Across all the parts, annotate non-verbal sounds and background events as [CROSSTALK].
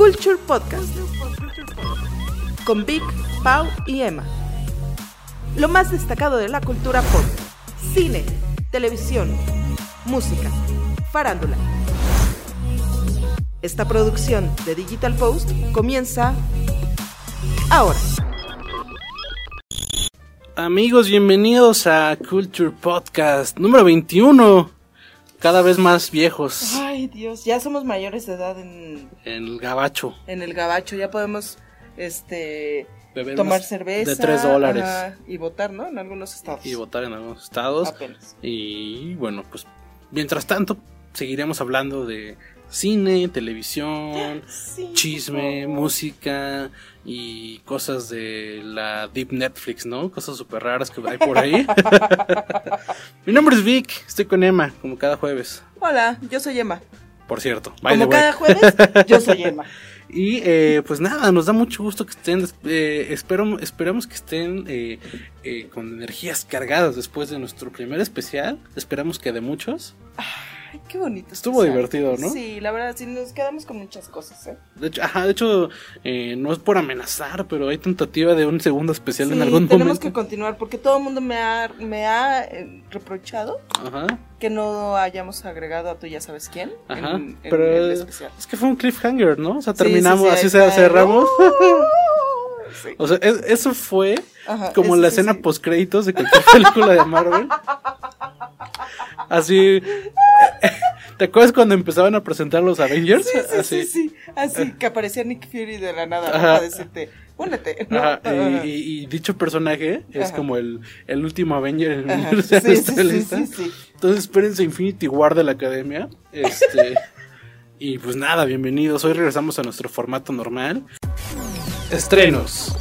Culture Podcast con Vic, Pau y Emma. Lo más destacado de la cultura pop, cine, televisión, música, farándula. Esta producción de Digital Post comienza ahora. Amigos, bienvenidos a Culture Podcast número 21. Cada vez más viejos Ay, Dios, ya somos mayores de edad en, en el gabacho. en el gabacho, ya podemos este Beber tomar cerveza de 3 dólares ajá, y votar, ¿no? En algunos estados. y votar en algunos estados. Apenas. Y bueno, pues mientras tanto seguiremos hablando de cine, televisión, [LAUGHS] Sí, chisme, música y cosas de la Deep Netflix, ¿no? Cosas súper raras que hay por ahí. [LAUGHS] Mi nombre es Vic, estoy con Emma, como cada jueves, Hola, yo soy Emma. por cierto. Como cada jueves, yo soy [LAUGHS] Emma. Y eh, pues nada, nos da mucho gusto que estén, eh, espero, esperamos que estén eh, eh, con energías cargadas después de nuestro primer especial. Esperamos que de muchos. Ay, qué bonito. Estuvo especial. divertido, ¿no? Sí, la verdad, sí, nos quedamos con muchas cosas, ¿eh? De hecho, ajá, de hecho eh, no es por amenazar, pero hay tentativa de un segundo especial Sí, en algún tenemos que momento. continuar porque todo el mundo me ha, me ha eh, reprochado Ajá, que no hayamos agregado a tú ya sabes quién ajá. en, en pero el es, especial. es que fue un cliffhanger, ¿no? O sea, sí, terminamos, sí, así se cerramos. Sí. O sea, es- eso fue Ajá, como eso la escena sí. post créditos de cualquier [LAUGHS] película de Marvel. Así. [LAUGHS] ¿Te acuerdas cuando empezaban a presentar los Avengers? Sí, sí, Así. sí, sí, así que aparecía Nick Fury de la nada para decirte, únete, ¿no? Ajá, Ajá. y, y- y dicho personaje es Ajá. como el, el último Avenger en [LAUGHS] el universo sí, sí. Entonces espérense Infinity War de la academia. Este. y pues nada, bienvenidos. Hoy regresamos a nuestro formato normal. Estrenos.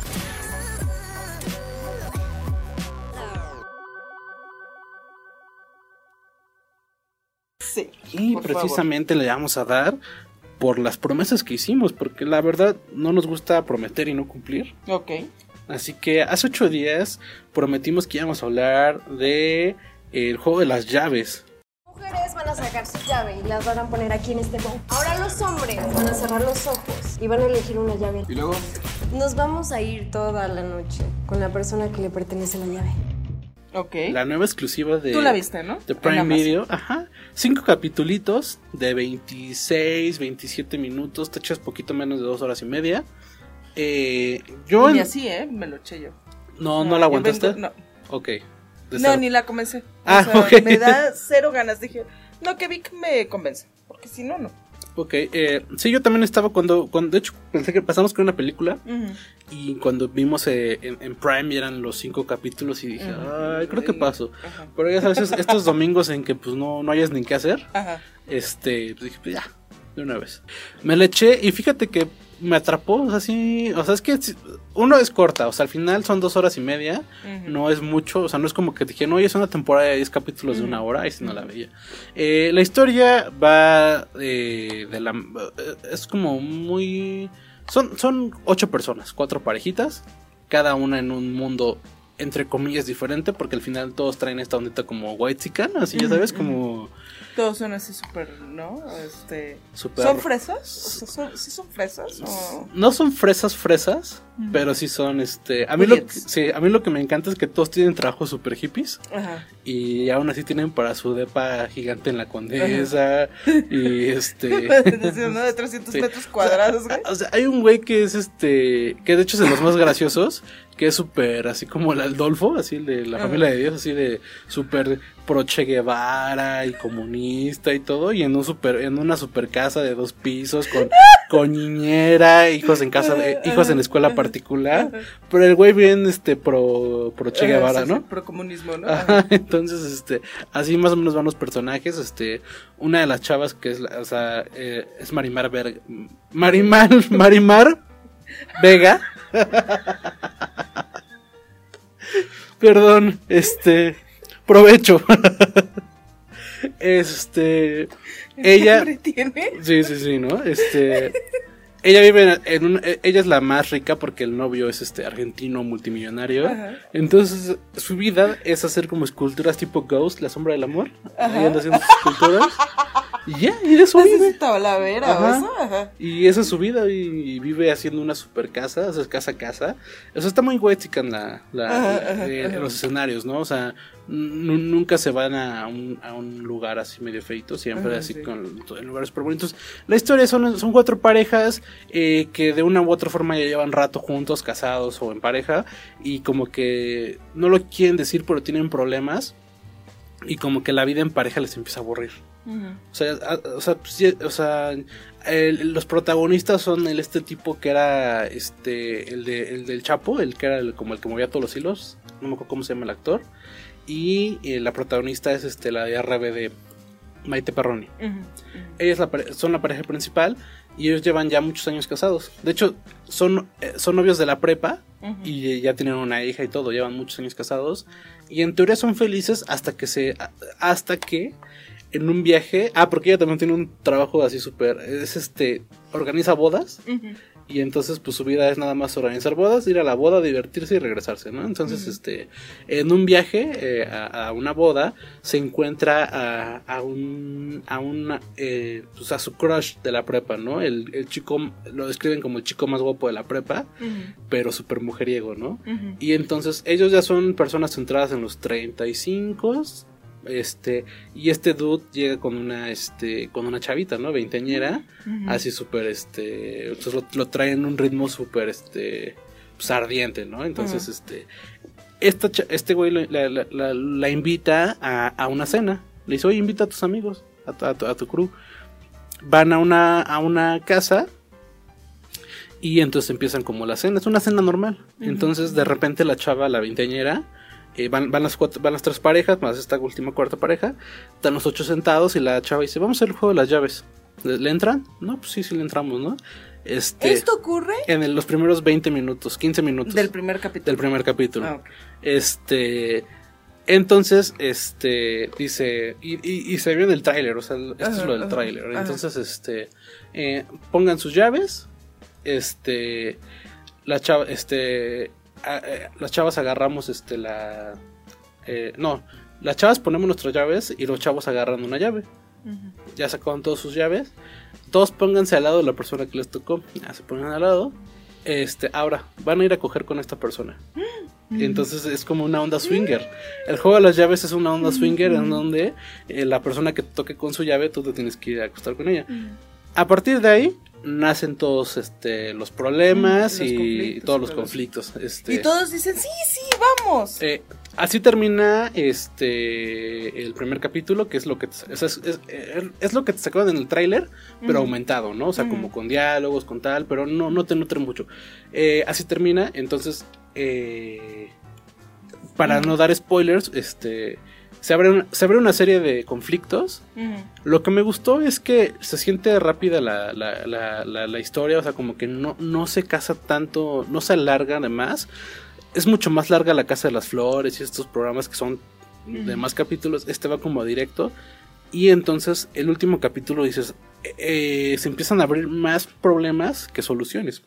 Sí, Y precisamente le vamos a dar por las promesas que hicimos, porque la verdad no nos gusta prometer y no cumplir. Ok. Así que hace ocho días prometimos que íbamos a hablar de el juego de las llaves. Mujeres van a sacar su llave y las van a poner aquí en este bowl. Ahora los hombres van a cerrar los ojos y van a elegir una llave. Y luego, Nos vamos a ir toda la noche con la persona que le pertenece la llave. Ok. La nueva exclusiva de, Tú la viste, ¿no? de Prime. Video. Ajá. Cinco capitulitos de 26, 27 minutos. Te echas poquito menos de dos horas y media. Eh, yo... En- así, ¿eh? Me lo eché yo. No, O sea, no la aguantaste. vengo- no. Ok. No, cero. ni la comencé. O Ah, sea, ok. Me da cero ganas. Dije, no, que Vic me convence. Porque si no, no. Ok, eh, sí, yo también estaba cuando, cuando, de hecho, pensé que pasamos con una película y cuando vimos eh, en, en Prime eran los cinco capítulos y dije, ay, creo que paso. Ajá. Pero ya sabes, es- estos domingos en que pues no, no hayas ni qué hacer, este, pues dije, pues ya, de una vez. Me la eché y fíjate que me atrapó, o sea, sí, o sea, es que uno es corta, o sea, al final son dos horas y media, no es mucho, o sea, no es como que dije, no, oye, es una temporada de 10 capítulos de una hora, y si no la veía. Eh, la historia va eh, de la... eh, es como muy... Son, son ocho personas, cuatro parejitas, cada una en un mundo entre comillas diferente, porque al final todos traen esta ondita como white chican, así ya sabes, como... Todos son así súper, ¿no? Este... Súper- ¿Son fresas? O sea, ¿son- ¿Sí son fresas? o- No son fresas fresas, pero sí son este... A mí, lo, que- sí, a mí lo que me encanta es que todos tienen trabajos super hippies. Ajá. Y aún así tienen para su depa gigante en la condesa. y este. [LAUGHS] De 300 [LAUGHS] Sí. metros cuadrados, güey. O sea, hay un güey que es este. Que de hecho es de los más graciosos. Que es súper así como el Aldolfo, así el de la Ajá. familia de Dios, así de súper pro Che Guevara y comunista y todo. Y en un super, en una super casa de dos pisos con, [LAUGHS] con niñera, hijos en casa, de- hijos en escuela particular. Pero el güey bien este pro, pro Che Ajá, Guevara, ¿no? Procomunismo, ¿no? Ajá, [LAUGHS] entonces, este, así más o menos van los personajes, este, una de las chavas que es, o sea, eh, es Marimar Verga, Marimar, [LAUGHS] Marimar Vega. [LAUGHS] Perdón, este, provecho. este, ¿Qué ella, tiene? sí, sí, sí, ¿no? Este, ella vive en, en un, eh, ella es la más rica porque el novio es este argentino multimillonario. Ajá. Entonces, su vida es hacer como esculturas tipo Ghost, la sombra del amor. Ajá. Anda haciendo sus esculturas. [LAUGHS] Y ya, y de eso vive. La Ajá. eso. Ajá. Y esa es su vida y, y vive haciendo una super casa, o sea, es casa a casa. O sea, está muy huética en la, la- eh, en los escenarios, ¿no? O sea, nu- nunca se van a un, a un lugar así medio feito, siempre Ajá, así sí. con en lugares super bonitos. La historia son, son cuatro parejas eh, que de una u otra forma ya llevan rato juntos, casados o en pareja, y como que no lo quieren decir, pero tienen problemas. Y como que la vida en pareja les empieza a aburrir. Ujú. O sea, a- o sea, pues, sí, o sea, el- los protagonistas son el este tipo que era este el, de, el del Chapo, el que era el- como el que movía todos los hilos, no me acuerdo cómo se llama el actor, y eh, la protagonista es este la de RBD, Maite Perroni. Ellas la pare- son la pareja principal y ellos llevan ya muchos años casados. De hecho, son, eh, son novios de la prepa Ujú. y eh, ya tienen una hija y todo, llevan muchos años casados y en teoría son felices hasta que se hasta que en un viaje, ah, porque ella también tiene un trabajo así súper es este organiza bodas y entonces pues su vida es nada más organizar bodas, ir a la boda, divertirse y regresarse, ¿no? Entonces, este, en un viaje eh, a, a una boda se encuentra a, a un, a una, eh, pues a su crush de la prepa, ¿no? El, el chico, lo describen como el chico más guapo de la prepa, pero súper mujeriego, ¿no? Y entonces ellos ya son personas centradas en los 35. Este, y este dude llega con una, este, con una chavita, ¿no? Veinteñera, así súper, este, entonces lo, lo trae en un ritmo súper, este, pues ardiente, ¿no? Entonces, este, esta, este güey la, la- la- la- la invita a, a una cena. Le dice, oye, invita a tus amigos, a, a tu crew. Van a una, a una casa y entonces empiezan como la cena. Es una cena normal. Entonces, de repente, la chava, la veinteañera, eh, van, van, las cuatro- van las tres parejas, más esta última cuarta pareja. Están los ocho sentados y la chava dice: Vamos a hacer el juego de las llaves. ¿Le, le entran? No, pues sí, sí le entramos, ¿no? Este, Esto ocurre En el- los primeros 20 minutos, 15 minutos del primer capítulo. del primer capítulo. Ah. Este. Entonces, este. Dice. Y, y- y se vio en el tráiler. O sea, esto es lo del tráiler. ajá. Entonces, este. eh, pongan sus llaves. Este. La chava. Este. A- eh, las chavas agarramos este la. eh, no. Las chavas ponemos nuestras llaves y los chavos agarran una llave. Ya sacaron todas sus llaves. Todos pónganse al lado de la persona que les tocó. Ya se ponen al lado. Este, ahora, van a ir a coger con esta persona. [GASPS] Entonces es como una onda swinger. El juego de las llaves es una onda swinger en donde eh, la persona que toque con su llave, tú te tienes que ir a acostar con ella. A partir de ahí nacen todos este, los problemas Mm, los y todos los conflictos. Este, Y todos dicen, sí, sí, vamos. eh, así termina este el primer capítulo, que es lo que te, es, es- es lo que te sacaron en el tráiler, pero aumentado, ¿no? O sea, como con diálogos, con tal, pero no, no te nutre mucho. Eh, así termina, entonces, eh, para no dar spoilers, este se abre, una, se abre una serie de conflictos. Lo que me gustó es que se siente rápida la, la, la, la- la historia, o sea, como que no, no se casa tanto, no se alarga además. Es mucho más larga la Casa de las Flores y estos programas que son de más capítulos. Este va como directo. Y entonces el último capítulo dices, eh, se empiezan a abrir más problemas que soluciones.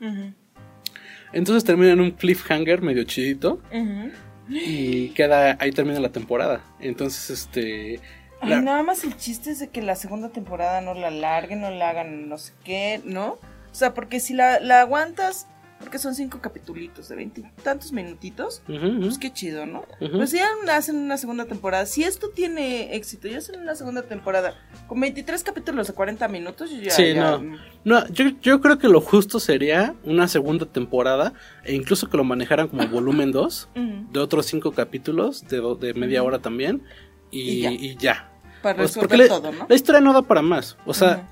Entonces termina en un cliffhanger medio chidito Ujú. Y queda ahí termina la temporada. Entonces, este... Ay, la- nada más el chiste es de que la segunda temporada no la larguen, no la hagan no sé qué, ¿no? O sea, porque si la, la aguantas, porque son cinco capitulitos de veintitantos minutitos, Ujú, ujú. pues qué chido, ¿no? Pues ya hacen una segunda temporada. Si esto tiene éxito, ya hacen una segunda temporada con 23 capítulos de 40 minutos, yo ya... Sí, ya- no. No, yo, yo creo que lo justo sería una segunda temporada e incluso que lo manejaran como [LAUGHS] volumen 2 Ujú. de otros cinco capítulos de, de media hora también y, Y ya. y ya. Para Pues, resolver todo, ¿no? La historia no da para más. O sea.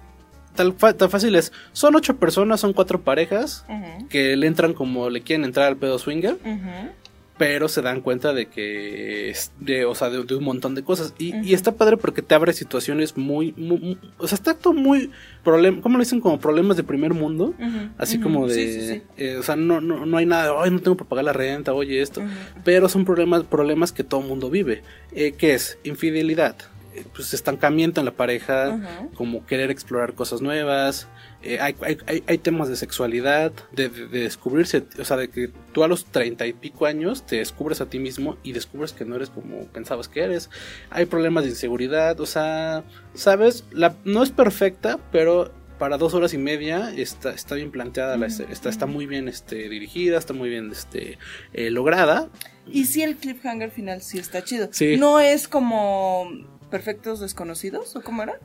Tal, tan fácil es. Son ocho personas, son cuatro parejas que le entran como le quieren entrar al pedo swinger, pero se dan cuenta de que es de, o sea, de, de un montón de cosas. Y, está padre porque te abre situaciones muy, muy- muy- o sea, está todo muy problem, ¿cómo le dicen? Como problemas de primer mundo. Así como de, Sí, sí, sí. eh, o sea, no, no, no hay nada, ay, no tengo para pagar la renta, oye esto. Pero son problemas, problemas que todo mundo vive. Eh, ¿Qué es? Infidelidad, pues estancamiento en la pareja, como querer explorar cosas nuevas. eh, hay, hay- temas de sexualidad, de, de- de descubrirse, o sea, de que tú a los treinta y pico años te descubres a ti mismo y descubres que no eres como pensabas que eres. Hay problemas de inseguridad, o sea, sabes, la, no es perfecta, pero para dos horas y media está, está bien planteada, la, Ujú, está, está muy bien este, dirigida, está muy bien este, eh, lograda. Y sí, el cliffhanger final sí está chido. Sí. No es como Perfectos Desconocidos, ¿o cómo era?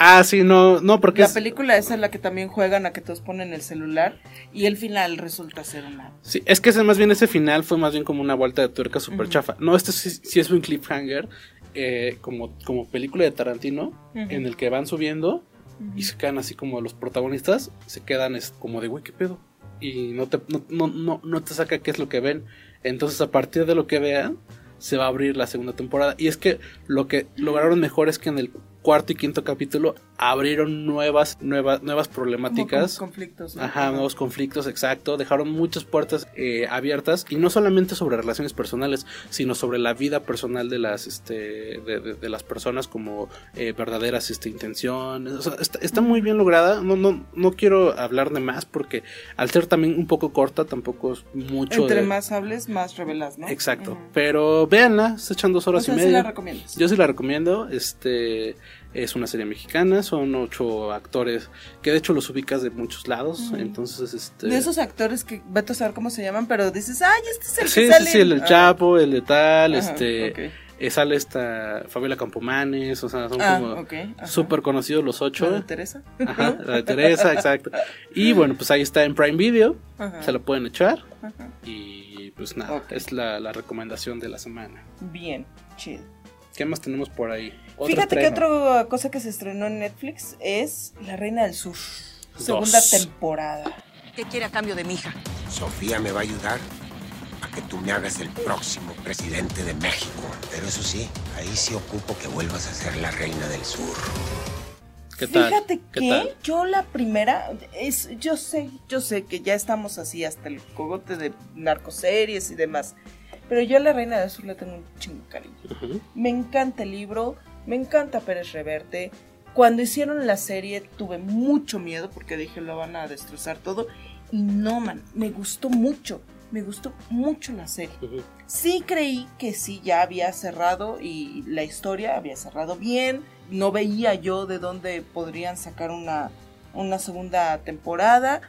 Ah, sí, no, no, porque La es- película esa es la que también juegan a que todos ponen el celular y el final resulta ser una... Sí, es que ese, más bien ese final fue más bien como una vuelta de tuerca súper Ujú. chafa. No, este sí, sí es un cliffhanger, eh, como, como película de Tarantino, en el que van subiendo y se quedan así como los protagonistas, se quedan es, como de, güey, ¿qué pedo? Y no te, no, no, no, no te saca qué es lo que ven. Entonces, a partir de lo que vean, se va a abrir la segunda temporada. Y es que lo que lograron mejor es que en el cuarto y quinto capítulo abrieron nuevas, nuevas, nuevas como problemáticas. con- conflictos. ¿no? Ajá, nuevos conflictos, exacto. Dejaron muchas puertas eh, abiertas y no solamente sobre relaciones personales, sino sobre la vida personal de las, este, de, de- de las personas como eh, verdaderas, este, intenciones. O sea, está, está muy bien lograda. No, no, no quiero hablar de más porque al ser también un poco corta, tampoco es mucho. Entre de- más hables, más revelas, ¿no? Exacto. Pero véanla, se echan dos O horas sea, y sí media. la recomiendas. Yo sí la recomiendo. Este es una serie mexicana, son ocho actores que de hecho los ubicas de muchos lados. Entonces, este. De esos actores que vete a saber cómo se llaman, pero dices, ay, este es el Sí, que sí, sale. sí, el Ah, Chapo, el de tal, ajá, este. eh, sale esta Fabiola Campomanes, o sea, son Ah, como ok, ajá. súper conocidos los ¿La ocho. de Teresa? Ajá, la de Teresa, exacto. Y [LAUGHS] bueno, pues ahí está en Prime Video, Ajá, se lo pueden echar. ajá. Y pues nada, es la, la recomendación de la semana. Bien, chido. ¿Qué más tenemos por ahí? Otro Fíjate que otra cosa que se estrenó en Netflix es La Reina del Sur. Segunda Dos. temporada. ¿Qué quiere a cambio de mi hija? Sofía me va a ayudar a que tú me hagas el próximo presidente de México. Pero eso sí, ahí sí ocupo que vuelvas a ser la reina del sur. ¿Qué tal? Fíjate ¿Qué que tal? yo la primera es yo sé, yo sé que ya estamos así hasta el cogote de narcoseries y demás. Pero yo a la Reina del Sur le tengo un chingo de cariño. Ujú. Me encanta el libro, me encanta Pérez Reverte. Cuando hicieron la serie tuve mucho miedo porque dije lo van a destrozar todo. Y no, man, me gustó mucho, me gustó mucho la serie. Sí creí que sí ya había cerrado y la historia había cerrado bien. No veía yo de dónde podrían sacar una, una segunda temporada.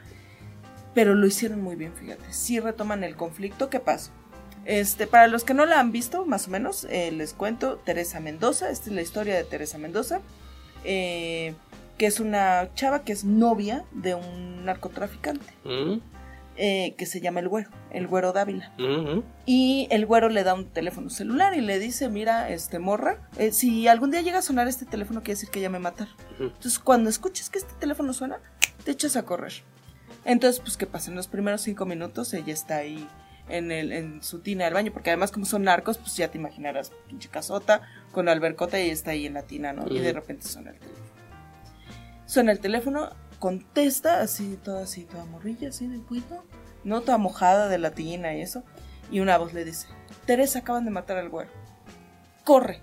Pero lo hicieron muy bien, fíjate. Sí retoman el conflicto. ¿Qué pasa? Este, para los que no la han visto, más o menos, eh, les cuento Teresa Mendoza. Esta es la historia de Teresa Mendoza. eh, que es una chava que es novia de un narcotraficante. Ujú. eh, que se llama el güero, el güero Dávila. Ujú. Y el güero le da un teléfono celular y le dice, mira, este morra, eh, si algún día llega a sonar este teléfono quiere decir que ya me mataron. Ujú. Entonces cuando escuches que este teléfono suena, te echas a correr. Entonces, pues, ¿qué pasa? En los primeros cinco minutos ella está ahí en, el, en su tina del baño, porque además como son narcos, pues ya te imaginarás, pinche casota, con albercota y está ahí en la tina, ¿no? Y de repente suena el teléfono. Suena el teléfono, contesta así, toda así, toda morrilla, así de cuido, no toda mojada de la tina y eso. Y una voz le dice, Teresa, acaban de matar al güero. Corre,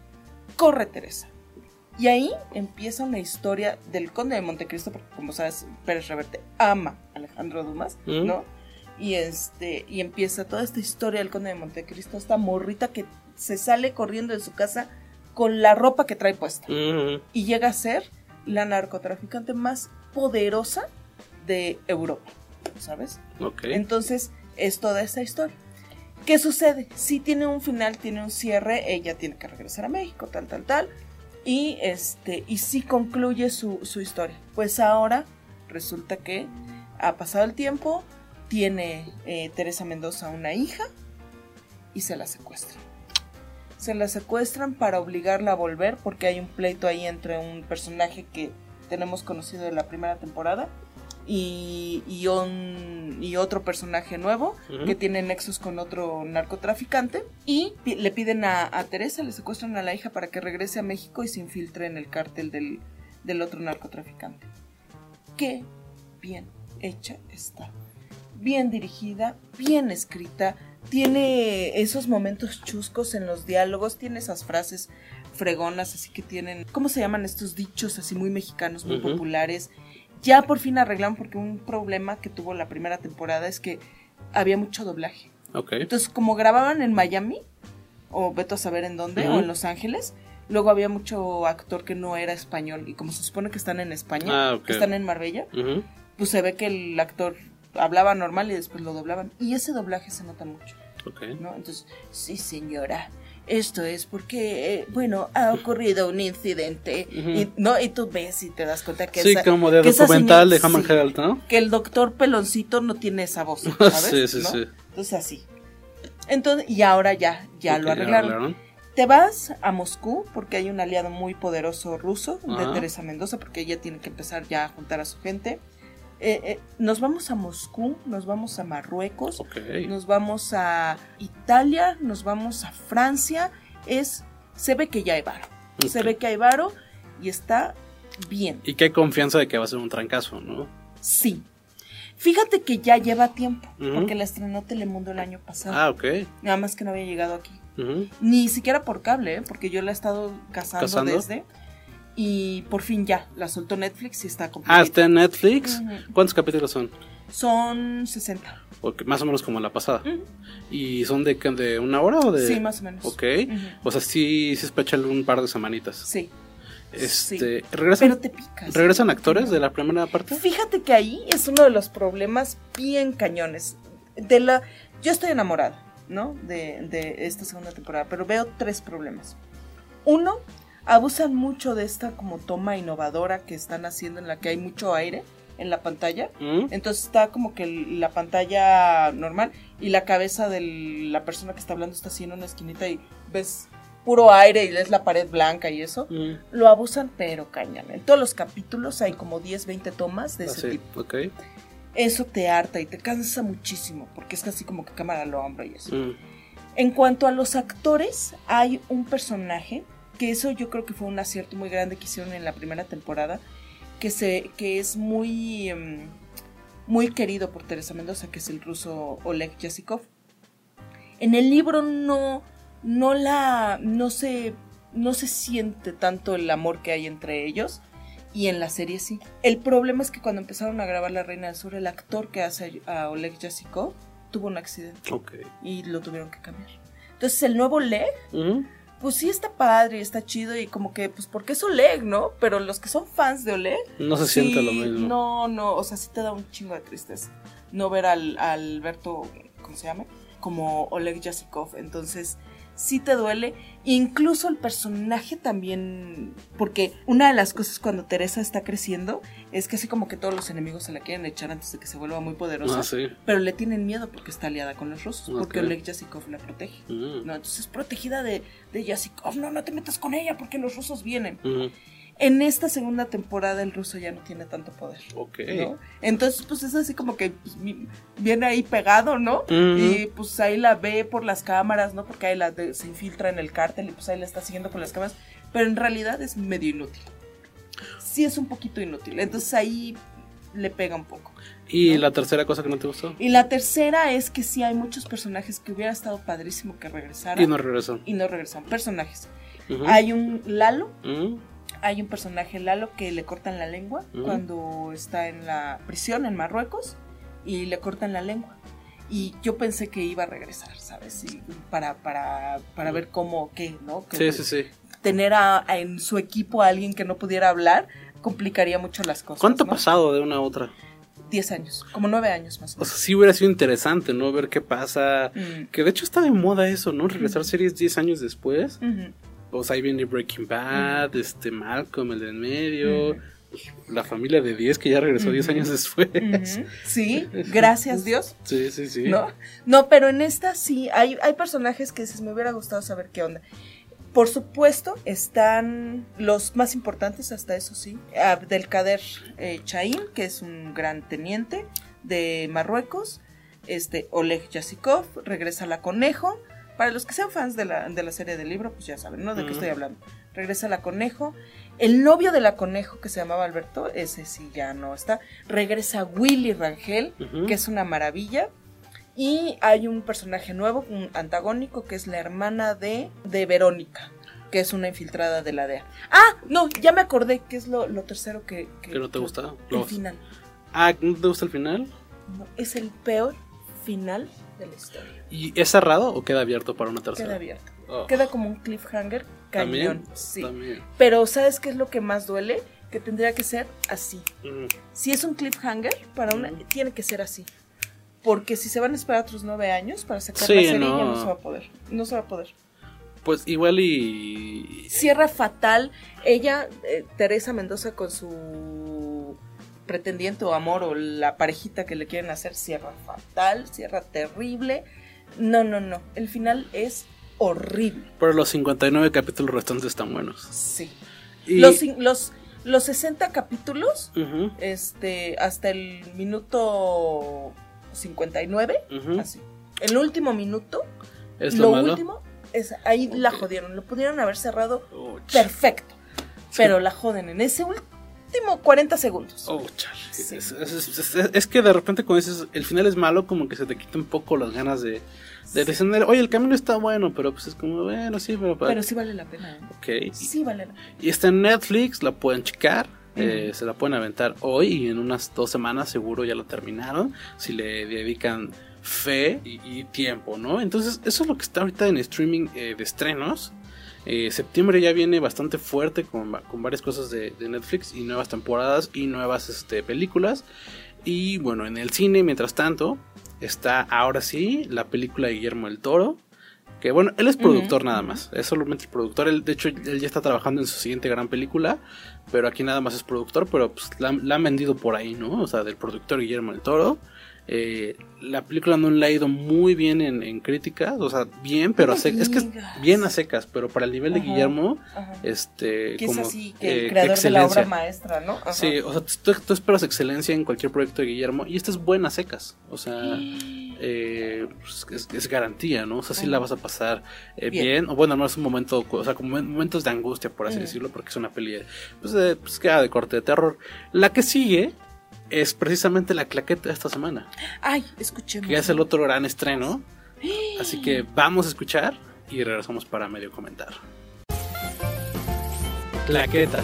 corre Teresa. Y ahí empieza una historia del conde de Montecristo, porque como sabes, Pérez Reverte ama a Alejandro Dumas, Mm. Y este, y empieza toda esta historia del conde de Montecristo, esta morrita que se sale corriendo de su casa con la ropa que trae puesta. Y llega a ser la narcotraficante más poderosa de Europa, ¿sabes? Ok. Entonces, es toda esta historia. ¿Qué sucede? Si tiene un final, tiene un cierre, ella tiene que regresar a México, tal, tal, tal. Y este, y sí concluye su, su historia. Pues ahora resulta que ha pasado el tiempo, tiene eh, Teresa Mendoza una hija y se la secuestran. Se la secuestran para obligarla a volver porque hay un pleito ahí entre un personaje que tenemos conocido de la primera temporada y, y, un- y otro personaje nuevo que tiene nexos con otro narcotraficante y pi- le piden a, a Teresa, le secuestran a la hija para que regrese a México y se infiltre en el cártel del, del otro narcotraficante. Qué bien hecha está. Bien dirigida, bien escrita, tiene esos momentos chuscos en los diálogos, tiene esas frases fregonas, así que tienen, ¿cómo se llaman estos dichos así muy mexicanos, muy populares? Ya por fin arreglaron porque un problema que tuvo la primera temporada es que había mucho doblaje. Ok. Entonces, como grababan en Miami, o veto a saber en dónde, o en Los Ángeles, luego había mucho actor que no era español. Y como se supone que están en España, Ah, que están en Marbella, pues se ve que el actor hablaba normal y después lo doblaban. Y ese doblaje se nota mucho, Ok. ¿no? Entonces, sí, señora. Esto es porque, eh, bueno, ha ocurrido un incidente. Y, ¿no? y tú ves y te das cuenta que Sí, esa- como de que documental de señora- Hammond sí, Herald, ¿no? que el doctor peloncito no tiene esa voz, [LAUGHS] ¿sabes? Sí, sí, ¿no? sí. Entonces así. Entonces, y ahora ya, ya lo arreglaron. Te vas a Moscú porque hay un aliado muy poderoso ruso de Ajá. Teresa Mendoza porque ella tiene que empezar ya a juntar a su gente. Eh, eh, nos vamos a Moscú, nos vamos a Marruecos, nos vamos a Italia, nos vamos a Francia. Es, se ve que ya hay varo. Se ve que hay varo y está bien. Y que hay confianza de que va a ser un trancazo, ¿no? Sí. Fíjate que ya lleva tiempo, porque la estrenó Telemundo el año pasado. Ah, ok. Nada más que no había llegado aquí. Ni siquiera por cable, ¿eh? porque yo la he estado cazando, ¿Cazando? desde. Y por fin ya, la soltó Netflix y está completa. Ah, está en Netflix. ¿Cuántos capítulos son? Son 60. Porque más o menos como la pasada. ¿Y son de, de una hora o de...? Sí, más o menos. Ok. O sea, sí, sí es un par de semanitas. Sí. Este, sí. ¿regresan, Pero te picas. ¿Regresan actores de la primera parte? Fíjate que ahí es uno de los problemas bien cañones. De la, yo estoy enamorada, ¿no? De, de esta segunda temporada, pero veo tres problemas. Uno, abusan mucho de esta como toma innovadora que están haciendo en la que hay mucho aire en la pantalla. ¿Mm? Entonces está como que la pantalla normal y la cabeza de la persona que está hablando está así en una esquinita y ves puro aire y ves la pared blanca y eso. Mm. Lo abusan pero cañan. En todos los capítulos hay como 10, 20 tomas de Ah, ese sí, tipo. Eso te harta y te cansa muchísimo porque es casi como que cámara al hombro y eso. Mm. En cuanto a los actores, hay un personaje que eso yo creo que fue un acierto muy grande que hicieron en la primera temporada, que se que es muy em, muy querido por Teresa Mendoza, que es el ruso Oleg Yasikov. En el libro no no la no se no se siente tanto el amor que hay entre ellos y en la serie sí. El problema es que cuando empezaron a grabar La Reina del Sur, el actor que hace a Oleg Yasikov tuvo un accidente Ok. y lo tuvieron que cambiar. Entonces el nuevo Oleg, Mm. Pues sí está padre, está chido y como que, pues porque es Oleg, ¿no? Pero los que son fans de Oleg, No se sí, siente lo mismo. No, no, o sea, sí te da un chingo de tristeza no ver al, a Alberto, ¿cómo se llama? Como Oleg Yasikov. Entonces sí te duele. Incluso el personaje también, porque una de las cosas cuando Teresa está creciendo es que así como que todos los enemigos se la quieren echar antes de que se vuelva muy poderosa. Ah, sí. Pero le tienen miedo porque está aliada con los rusos, porque. Oleg Yasikov la protege. Mm. No, entonces es protegida de, de Yasikov. No, no te metas con ella porque los rusos vienen. Mm. En esta segunda temporada el ruso ya no tiene tanto poder. Ok. ¿no? Entonces, pues es así como que pues, vi- viene ahí pegado, ¿no? Ujú. Y pues ahí la ve por las cámaras, ¿no? Porque ahí la de- se infiltra en el cártel y pues ahí la está siguiendo con las cámaras. Pero en realidad es medio inútil. Sí es un poquito inútil. Entonces ahí le pega un poco. ¿Y ¿no? la tercera cosa que no te gustó? Y la tercera es que sí hay muchos personajes que hubiera estado padrísimo que regresaran. Y no regresó. y no regresan. Personajes. Ujú. Hay un Lalo, Mm. Hay un personaje Lalo que le cortan la lengua cuando está en la prisión en Marruecos y le cortan la lengua. Y yo pensé que iba a regresar, ¿sabes? Y para, para, para ver cómo, qué, ¿no? Que Sí, sí, sí. Tener a, a- en su equipo a alguien que no pudiera hablar complicaría mucho las cosas. ¿Cuánto ha ¿no? pasado de una a otra? Diez años, como nueve años más o O menos. sea, sí hubiera sido interesante, ¿no? Ver qué pasa. Mm. Que de hecho está de moda eso, ¿no? Regresar series 10 años después. Ujú. Sea, ahí viene Breaking Bad, este Malcolm, el de en medio. La familia de 10 que ya regresó 10 Ujú. años después. [LAUGHS] Sí, gracias Dios. Sí, sí, sí. ¿No? No, pero en esta sí, hay, hay personajes que dices, me hubiera gustado saber qué onda. Por supuesto, están los más importantes, hasta eso sí. Abdelkader eh, Chaim, que es un gran teniente de Marruecos. Este, Oleg Yasikov, regresa la conejo. Para los que sean fans de la, de la serie del libro, pues ya saben, ¿no? De qué estoy hablando. Regresa la conejo. El novio de la conejo, que se llamaba Alberto, ese sí ya no está. Regresa Willy Rangel, que es una maravilla. Y hay un personaje nuevo, un antagónico, que es la hermana de, de Verónica. que es una infiltrada de la DEA. Ah, no, ya me acordé que es lo, lo tercero que... ¿Que no te gusta? El Los- final. Ah, ¿no te gusta el final? No, es el peor final de la historia. ¿Y es cerrado o queda abierto para una tercera? Queda abierto. Oh, Queda como un cliffhanger ¿También? cañón. Sí. También. Pero ¿sabes qué es lo que más duele? Que tendría que ser así. Mm. Si es un cliffhanger, para una, tiene que ser así. Porque si se van a esperar otros nueve años para sacar Sí, la serie, no. ya no se va a poder. No se va a poder. Pues igual y... Cierra fatal. Ella, eh, Teresa Mendoza, con su pretendiente o amor o la parejita que le quieren hacer, cierra fatal, cierra terrible. No, no, no. El final es horrible. Pero los 59 capítulos restantes están buenos. Sí. Y... Los, los, los 60 capítulos, este, hasta el minuto 59, ujú. así. El último minuto, Es lo lo, malo. último, es, ahí la jodieron. Lo pudieron haber cerrado Oh, perfecto. Pero la joden en ese último 40 segundos. Oh, chale. Sí. Es, es- es- es- es que de repente cuando dices el final es malo, como que se te quita un poco las ganas de, de decir, oye, el camino está bueno, pero pues es como, bueno, sí, pero... Pero sí vale la pena. ¿eh? Ok. Sí vale la pena. Y está en Netflix, la pueden checar. eh, se la pueden aventar hoy y en unas dos semanas seguro ya la terminaron. Si le dedican fe y, y tiempo, ¿no? Entonces, eso es lo que está ahorita en streaming eh, de estrenos. Eh, septiembre ya viene bastante fuerte con, con varias cosas de, de Netflix y nuevas temporadas y nuevas este, películas. Y bueno, en el cine, mientras tanto, está ahora sí la película de Guillermo el Toro. Que bueno, él es productor nada más. Es solamente el productor. Él, de hecho, él ya está trabajando en su siguiente gran película. Pero aquí nada más es productor. Pero pues la, la han vendido por ahí, ¿no? O sea, del productor Guillermo el Toro. Eh, la película no le ha ido muy bien en, en críticas. O sea, bien, pero a secas. Es que es bien a secas. Pero para el nivel de Ajá. Guillermo, Ajá. este. Que es como, así, que eh, el creador de la obra maestra, ¿no? Ajá. Sí, o sea, tú, tú esperas excelencia en cualquier proyecto de Guillermo y esta es buena a secas. O sea, eh, pues, es, es garantía, ¿no? O sea, sí la vas a pasar eh, bien. Bien. o bueno, al menos un momento, o sea, como momentos de angustia, por así decirlo, porque es una peli pues, pues, que, ah, de corte de terror. La que sigue es precisamente la claqueta de esta semana, Ay, escuchemos. que es el otro gran estreno. [GASPS] Así que vamos a escuchar y regresamos para medio comentar. Claqueta.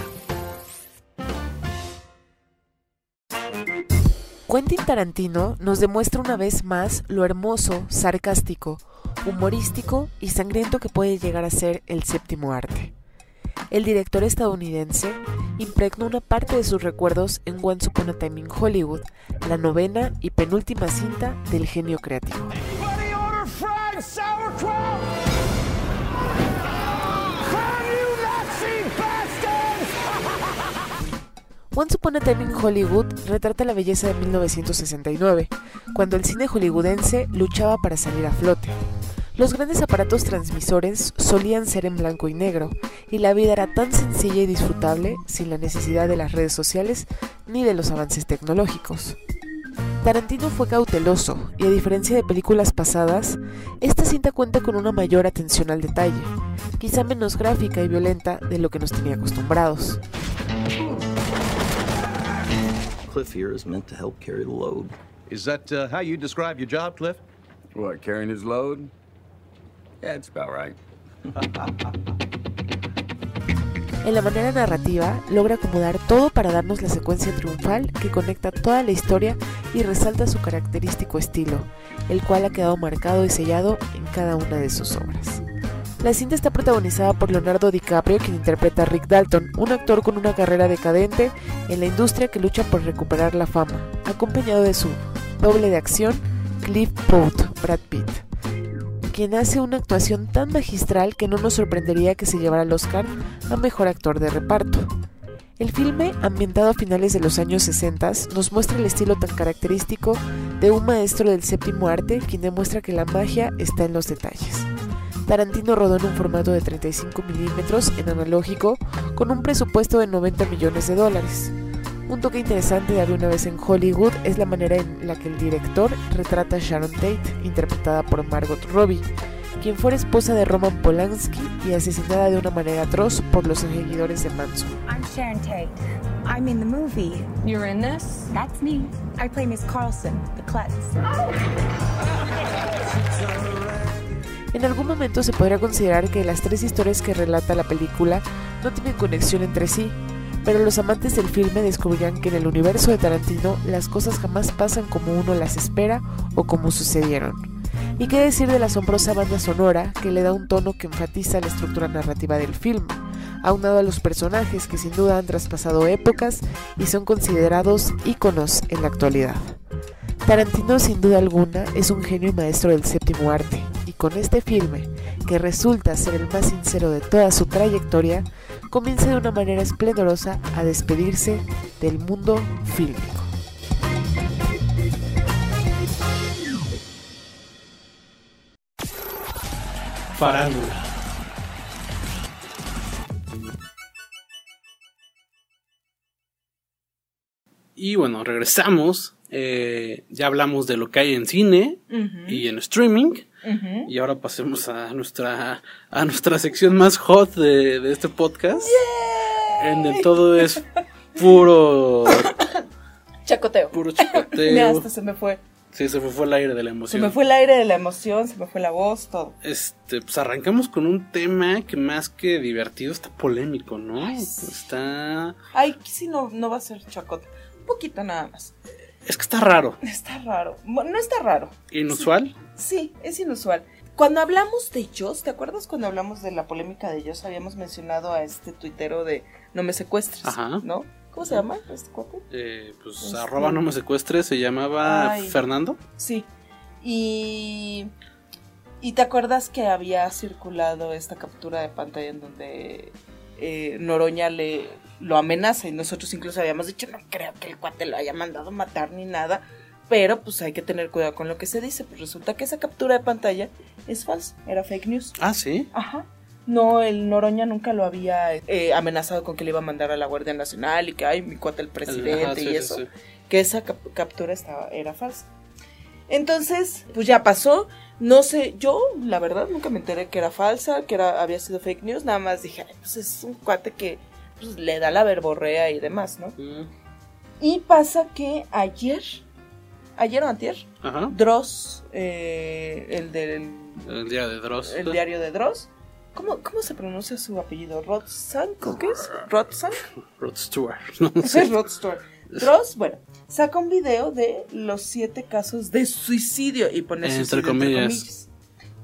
Quentin Tarantino nos demuestra una vez más lo hermoso, sarcástico, humorístico y sangriento que puede llegar a ser el séptimo arte. El director estadounidense impregnó una parte de sus recuerdos en Once Upon a Time in Hollywood, la novena y penúltima cinta del genio creativo. [LAUGHS] Once Upon a Time in Hollywood retrata la belleza de 1969, cuando el cine hollywoodense luchaba para salir a flote. Los grandes aparatos transmisores solían ser en blanco y negro, y la vida era tan sencilla y disfrutable sin la necesidad de las redes sociales ni de los avances tecnológicos. Tarantino fue cauteloso, y a diferencia de películas pasadas, esta cinta cuenta con una mayor atención al detalle, quizá menos gráfica y violenta de lo que nos tenía acostumbrados. Cliff here is meant to help carry the load. Is that uh, how you describe your job, Cliff? What, carrying his load? [LAUGHS] En la manera narrativa, logra acomodar todo para darnos la secuencia triunfal que conecta toda la historia y resalta su característico estilo, el cual ha quedado marcado y sellado en cada una de sus obras. La cinta está protagonizada por Leonardo DiCaprio, quien interpreta a Rick Dalton, un actor con una carrera decadente en la industria que lucha por recuperar la fama, acompañado de su doble de acción, Cliff Booth, Brad Pitt, quien hace una actuación tan magistral que no nos sorprendería que se llevara el Oscar a Mejor Actor de Reparto. El filme, ambientado a finales de los años 60, nos muestra el estilo tan característico de un maestro del séptimo arte quien demuestra que la magia está en los detalles. Tarantino rodó en un formato de 35 milímetros en analógico con un presupuesto de 90 millones de dólares. Un toque interesante de una vez en Hollywood es la manera en la que el director retrata a Sharon Tate, interpretada por Margot Robbie, quien fue esposa de Roman Polanski y asesinada de una manera atroz por los seguidores de Manson. I'm Sharon Tate. I'm in the movie. You're in this? That's me. I play Miss Carlson, the klutz. En algún momento se podría considerar que las tres historias que relata la película no tienen conexión entre sí, pero los amantes del filme descubrirán que en el universo de Tarantino las cosas jamás pasan como uno las espera o como sucedieron. Y qué decir de la asombrosa banda sonora que le da un tono que enfatiza la estructura narrativa del film, aunado a los personajes que sin duda han traspasado épocas y son considerados íconos en la actualidad. Tarantino sin duda alguna es un genio y maestro del séptimo arte, y con este filme, que resulta ser el más sincero de toda su trayectoria, comienza de una manera esplendorosa a despedirse del mundo fílmico. Farándula. Y bueno, regresamos. Eh, ya hablamos de lo que hay en cine y en streaming. Y ahora pasemos a nuestra, a nuestra sección más hot de, de este podcast. En el todo es puro. [COUGHS] Chacoteo. Puro chacoteo. [LAUGHS] Mira, hasta se me fue. Sí, se me fue el aire de la Se emoción. me fue el aire de la emoción, se me fue la voz, todo. Este, pues arrancamos con un tema que más que divertido está polémico, ¿no? Está. Ay, sí, no, no va a ser chacote. Un poquito nada más. Es que está raro. Está raro. Bueno, no está raro. Inusual. Sí, es inusual. Cuando hablamos de Joss, ¿te acuerdas cuando hablamos de la polémica de Joss? Habíamos mencionado a este tuitero de No me secuestres, Ajá. ¿no? ¿Cómo se llama este cuate? Eh, pues Este- arroba no me secuestres, se llamaba Ay. Fernando. Sí. Y. ¿Y te acuerdas que había circulado esta captura de pantalla en donde eh, Noroña le lo amenaza y nosotros incluso habíamos dicho no creo que el cuate lo haya mandado matar ni nada, pero pues hay que tener cuidado con lo que se dice, pues resulta que esa captura de pantalla es falsa, era fake news. Ah, sí. Ajá. No, el Noroña nunca lo había eh, amenazado con que le iba a mandar a la Guardia Nacional y que, ay, mi cuate el presidente Ajá, sí, y sí, eso. sí. Que esa cap- captura estaba, era falsa. Entonces, pues ya pasó. No sé, yo la verdad nunca me enteré que era falsa, que era, había sido fake news. Nada más dije, "Ay, pues es un cuate que pues, le da la verborrea y demás, ¿no? Mm, Y pasa que ayer, ayer o antier, Ajá. Dross, eh, el del El día de Dross. el diario de Dross. ¿Cómo, ¿Cómo se pronuncia su apellido? ¿Rodzank o qué es? ¿Rodzank? Rod Stewart. [LAUGHS] No [LAUGHS] sé. Rod Stewart. Dross, bueno, saca un video de los siete casos de suicidio y pone Entre suicidio comillas.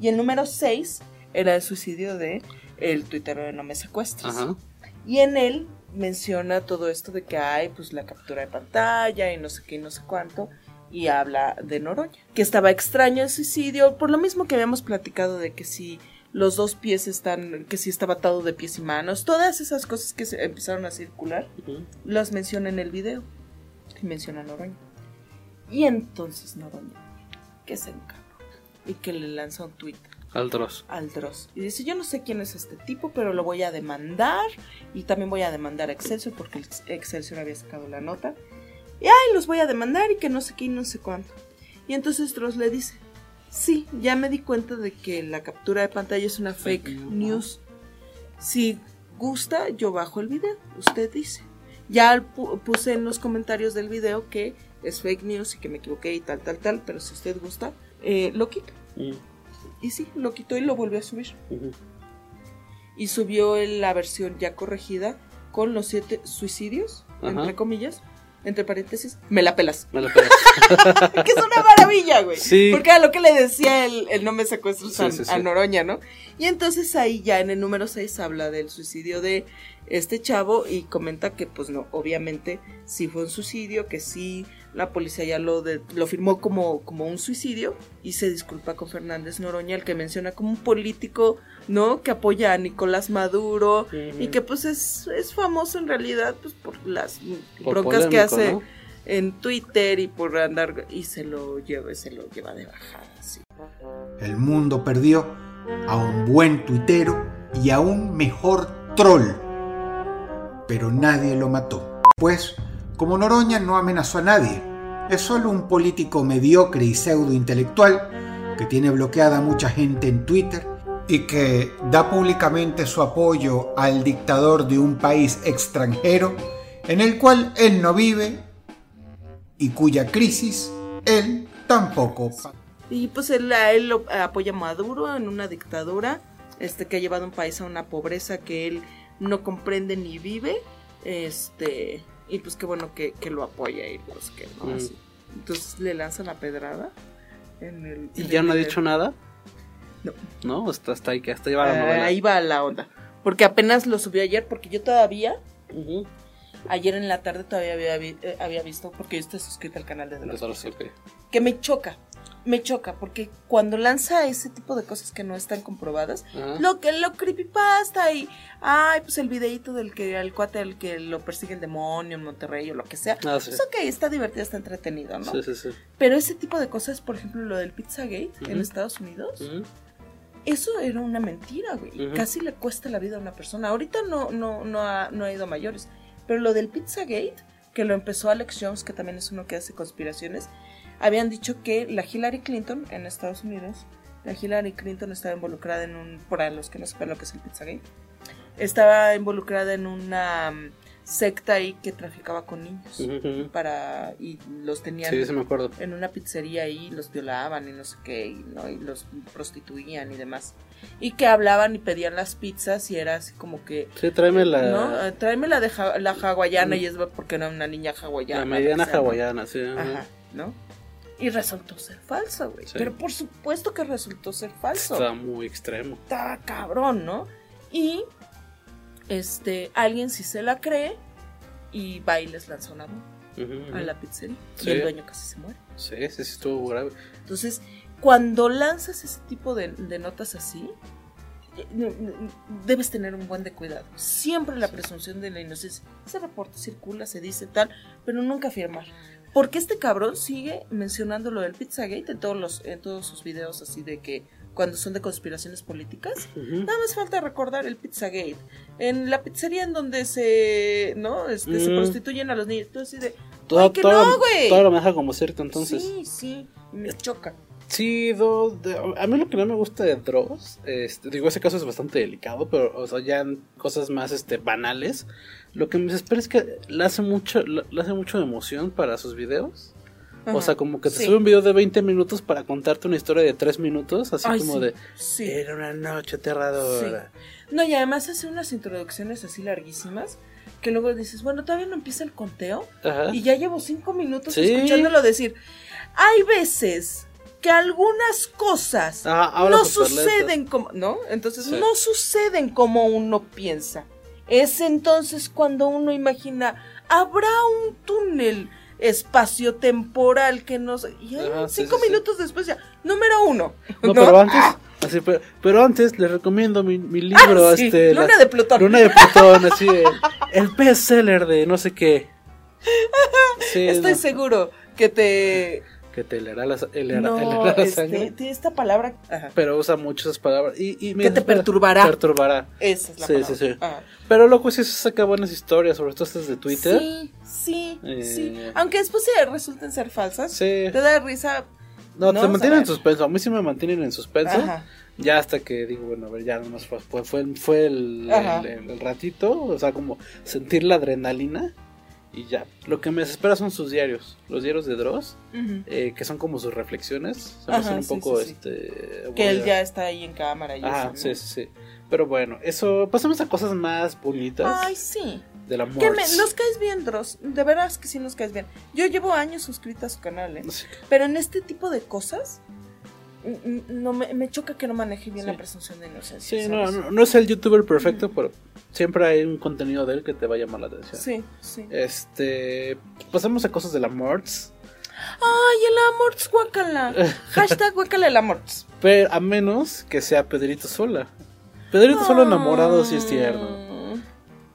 Y el número 6 era el suicidio de el tuitero de No Me Secuestres. Ajá. Y en él menciona todo esto de que hay pues la captura de pantalla y no sé qué y no sé cuánto. Y habla de Noroña. Que estaba extraño el suicidio, por lo mismo que habíamos platicado de que si los dos pies están, que si estaba atado de pies y manos, todas esas cosas que se empezaron a circular, las menciona en el video. Y menciona a Noroña. Y entonces Noroña, que se encabrona y que le lanza un tweet Al Dross. al Dross. Y dice, yo no sé quién es este tipo, pero lo voy a demandar. Y también voy a demandar a Excelsior porque el Excelsior había sacado la nota. Y ay, los voy a demandar y que no sé qué y no sé cuánto. Y entonces Dross le dice, sí, ya me di cuenta de que la captura de pantalla es una fake news. Si gusta, yo bajo el video, usted dice. Ya pu- puse en los comentarios del video que es fake news y que me equivoqué y tal, tal, tal, pero si usted gusta, eh, lo quito. Mm, Y sí, lo quitó y lo volvió a subir. Y subió la versión ya corregida con los siete suicidios, Ajá. entre comillas, entre paréntesis, me la pelas. Me la pelas. [LAUGHS] que es una maravilla, güey. Sí. Porque era lo que le decía el, el no me a, sí, sí. a Noroña, ¿no? Y entonces ahí ya en el número 6 habla del suicidio de este chavo y comenta que pues no, obviamente sí fue un suicidio, que sí la policía ya lo, de- lo firmó como, como un suicidio y se disculpa con Fernández Noroña, el que menciona como un político, ¿no? Que apoya a Nicolás Maduro y que pues es, es famoso en realidad pues por las Por broncas que hace ¿no? en Twitter y por andar y se lo lleva, se lo lleva de bajada, sí. El mundo perdió a un buen tuitero y a un mejor troll. Pero nadie lo mató. Pues, como Noroña no amenazó a nadie, es solo un político mediocre y pseudo intelectual que tiene bloqueada a mucha gente en Twitter y que da públicamente su apoyo al dictador de un país extranjero en el cual él no vive y cuya crisis él tampoco. Y pues él, lo apoya a Maduro en una dictadura este, que ha llevado a un país a una pobreza que él no comprende ni vive. Este, y pues qué bueno que, que lo apoya y pues que no, Mm. Entonces le lanza la pedrada. En el, ¿Y en ya el no ha dicho nada? No. No, hasta, hasta ahí que hasta ahí va la Ah, novela. ahí va la onda. Porque apenas lo subí ayer, porque yo todavía, ayer en la tarde todavía había, vi- eh, había visto, porque yo estoy suscrita al canal de The Last Entonces, ok. que me choca. Me choca, porque cuando lanza ese tipo de cosas que no están comprobadas, lo que lo creepypasta y ay, pues el videito del que al cuate al que lo persigue el demonio en Monterrey o lo que sea. Ah, sí. Pues ok, está divertido, está entretenido, ¿no? Sí, sí, sí. Pero ese tipo de cosas, por ejemplo, lo del Pizzagate en Ujú. Estados Unidos. Eso era una mentira, güey. Casi le cuesta la vida a una persona. Ahorita no, no, no, ha, no ha ido a mayores. Pero lo del Pizzagate, que lo empezó Alex Jones, que también es uno que hace conspiraciones, habían dicho que la Hillary Clinton en Estados Unidos, la Hillary Clinton estaba involucrada en un, para los que no sepan lo que es el Pizzagate, estaba involucrada en una secta ahí que traficaba con niños para y los tenían Sí, me acuerdo. en una pizzería ahí los violaban y no sé qué y, ¿no? y los prostituían y demás y que hablaban y pedían las pizzas y era así como que Sí, tráeme la, no tráeme la de ja- la hawaiana Mm. y es porque era una niña hawaiana la mediana hawaiana, sí. ajá. ajá no y resultó ser falsa güey Sí. pero por supuesto que resultó ser falso Está muy extremo. está cabrón, ¿no? Y este, alguien sí se la cree y va y les lanza una bomba a la pizzería. Sí. Y el dueño casi se muere. Sí, sí, sí, estuvo grave. Entonces, cuando lanzas ese tipo de, de notas así, eh, debes tener un buen de cuidado. Siempre la presunción de la inocencia. Ese reporte circula, se dice tal, pero nunca afirmar. Porque este cabrón sigue mencionando lo del Pizzagate en todos, los, en todos sus videos así de que cuando son de conspiraciones políticas, Ujú. nada más falta recordar el Pizzagate. En la pizzería en donde se, ¿no? Este, se Mm. prostituyen a los niños. Tú así de, Todo, "Ay, que todo, no, güey". todo lo maneja como cierto, entonces. Sí, sí, me choca. Sí, do- a mí lo que no me gusta de Dross, este, digo, ese caso es bastante delicado, pero, o sea, ya en cosas más, este, banales, lo que me desespera es que le hace mucho, le le hace mucho emoción para sus videos. O sea, como que te Sí. sube un video de 20 minutos para contarte una historia de 3 minutos, así Ay, como sí, de, sí. era una noche aterradora. No, y además hace unas introducciones así larguísimas que luego dices, bueno, todavía no empieza el conteo Ajá. y ya llevo cinco minutos Sí. escuchándolo decir. Hay veces que algunas cosas Ajá, habla no suceden como, ¿no? Entonces no suceden como uno piensa. Es entonces cuando uno imagina, habrá un túnel espacio-temporal que no sé. Y sí, cinco sí, sí. minutos después ya, número uno. No, pero antes, así, pero, pero antes les recomiendo mi, mi libro, Ah, sí, este, Luna de Plutón. Luna de Plutón, así, el, el bestseller de no sé qué. Sí, Estoy no, seguro que te... que te leerá la, el- No, la este, sangre, tiene esta palabra... Ajá. pero usa muchas palabras y, y me Que te perturbará. Perturbará. Esa es la sí, palabra. sí, sí. Ajá. Pero loco sí se saca buenas historias, sobre todo estas de Twitter. Sí, sí, Eh. sí. Aunque después se resulten ser falsas, Sí. te da risa. No, No, te mantienen en suspenso. A mí sí me mantienen en suspenso. Ajá. Ya hasta que digo, bueno, a ver, ya nomás fue, fue, fue, fue el, Ajá. el- el- el ratito. O sea, como sentir la adrenalina. Y ya. Lo que me desespera son sus diarios. Los diarios de Dross. Eh, que son como sus reflexiones. Se me hacen un sí, poco sí, este. Que él ya está ahí en cámara y Ajá, eso, ¿no? sí, sí, sí. Pero bueno, eso. Pasamos a cosas más bonitas Ay, sí. de la Que me- nos caes bien, Dross. De veras que sí nos caes bien. Yo llevo años suscrita a su canal, ¿eh? Pero en este tipo de cosas, mm, mm, no me, me choca que no maneje bien Sí. la presunción de inocencia. Sí, no, no, no es el youtuber perfecto, pero siempre hay un contenido de él que te va a llamar la atención. Sí, sí. Este. Pasamos a cosas de la Morts. Ay, el Amorts, guacala. [LAUGHS] Hashtag guacala el Amorts. Pero a menos que sea Pedrito Sola. Pedrito Sola enamorado sí es tierno.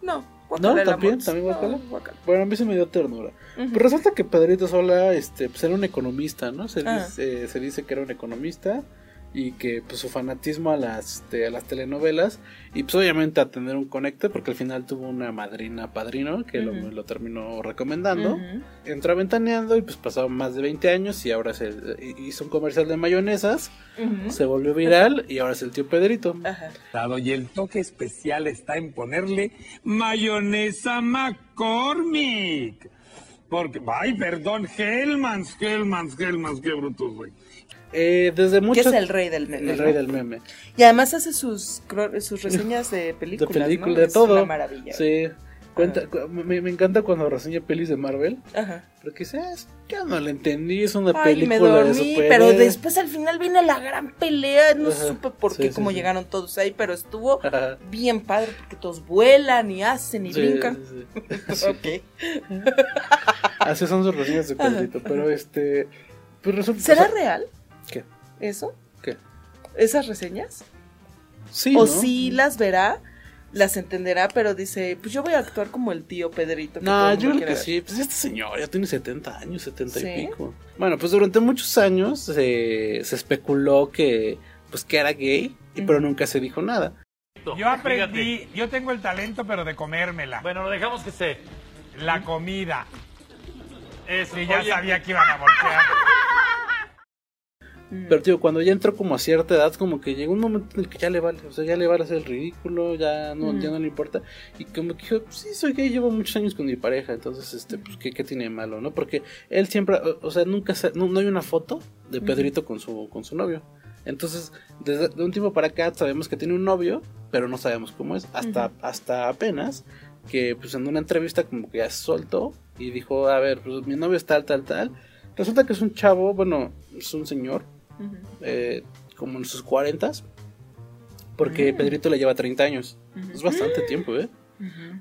No, ¿No? ¿También? ¿También guacala? No, guacala. Bueno, a mí se me dio ternura. Pero resulta que Pedrito Sola este, pues era un economista, ¿no? Se, Ah. dice, se dice que era un economista y que pues su fanatismo a las, este, a las telenovelas y pues obviamente a tener un conecte porque al final tuvo una madrina padrino que lo- lo, terminó recomendando. Ujú. Entró aventaneando y pues pasaron más de 20 años y ahora se hizo un comercial de mayonesas, se volvió viral y ahora es el tío Pedrito. Ajá. Y el toque especial está en ponerle mayonesa McCormick. Porque, ay, perdón, Hellmans, Hellmans, Hellmans, qué brutos, güey. Eh, desde Que mucho es el rey del meme. El ¿no? rey del meme. Y además hace sus, sus reseñas de [LAUGHS] películas. de película, ¿no? de Es todo. una maravilla. Sí. Cuenta, cu- me, me encanta cuando reseña pelis de Marvel. Ajá. Porque dice, "Ah, yo no la entendí, es una Ay, película me de dormí, superhéroes". pero después al final vino la gran pelea. No Ajá, supe por qué, sí, cómo sí, sí. llegaron todos ahí, pero estuvo Ajá. bien padre porque todos vuelan y hacen y brincan. [LAUGHS] [LAUGHS] ok. Así son sus reseñas de Pedrito. Pero este. Pues resulta. ¿Será o sea, real. Eso? ¿Qué? ¿Esas reseñas? Sí. o ¿no? sí las verá, las entenderá, pero dice, pues yo voy a actuar como el tío Pedrito. que No, yo creo que sí. Pues este señor ya tiene 70 años, 70 ¿Sí? y pico. Bueno, pues durante muchos años se, se especuló que, pues, que era gay, y, pero nunca se dijo nada. Yo aprendí, yo tengo el talento, pero de comérmela. Bueno, lo dejamos que se. La comida. Ese ya Oye. sabía que iban a voltear. [LAUGHS] Pero digo, cuando ya entró como a cierta edad, como que llegó un momento en el que ya le vale, o sea, ya le vale hacer el ridículo, ya no, Mm. ya no le importa. Y como que dijo, pues sí, soy gay, llevo muchos años con mi pareja, entonces, este, pues, ¿qué, qué tiene de malo, no? Porque él siempre, o, o sea, nunca, se- no, no hay una foto de. Pedrito con su, con su novio. Entonces, desde de un tiempo para acá sabemos que tiene un novio, pero no sabemos cómo es, hasta, hasta apenas que, pues, en una entrevista como que ya se soltó y dijo, a ver, pues, mi novio es tal, tal, tal. Resulta que es un chavo, bueno, es un señor, Ujú. eh, como en sus 40 porque Mm. Pedrito le lleva 30 años. Ujú. Es bastante tiempo, ¿eh?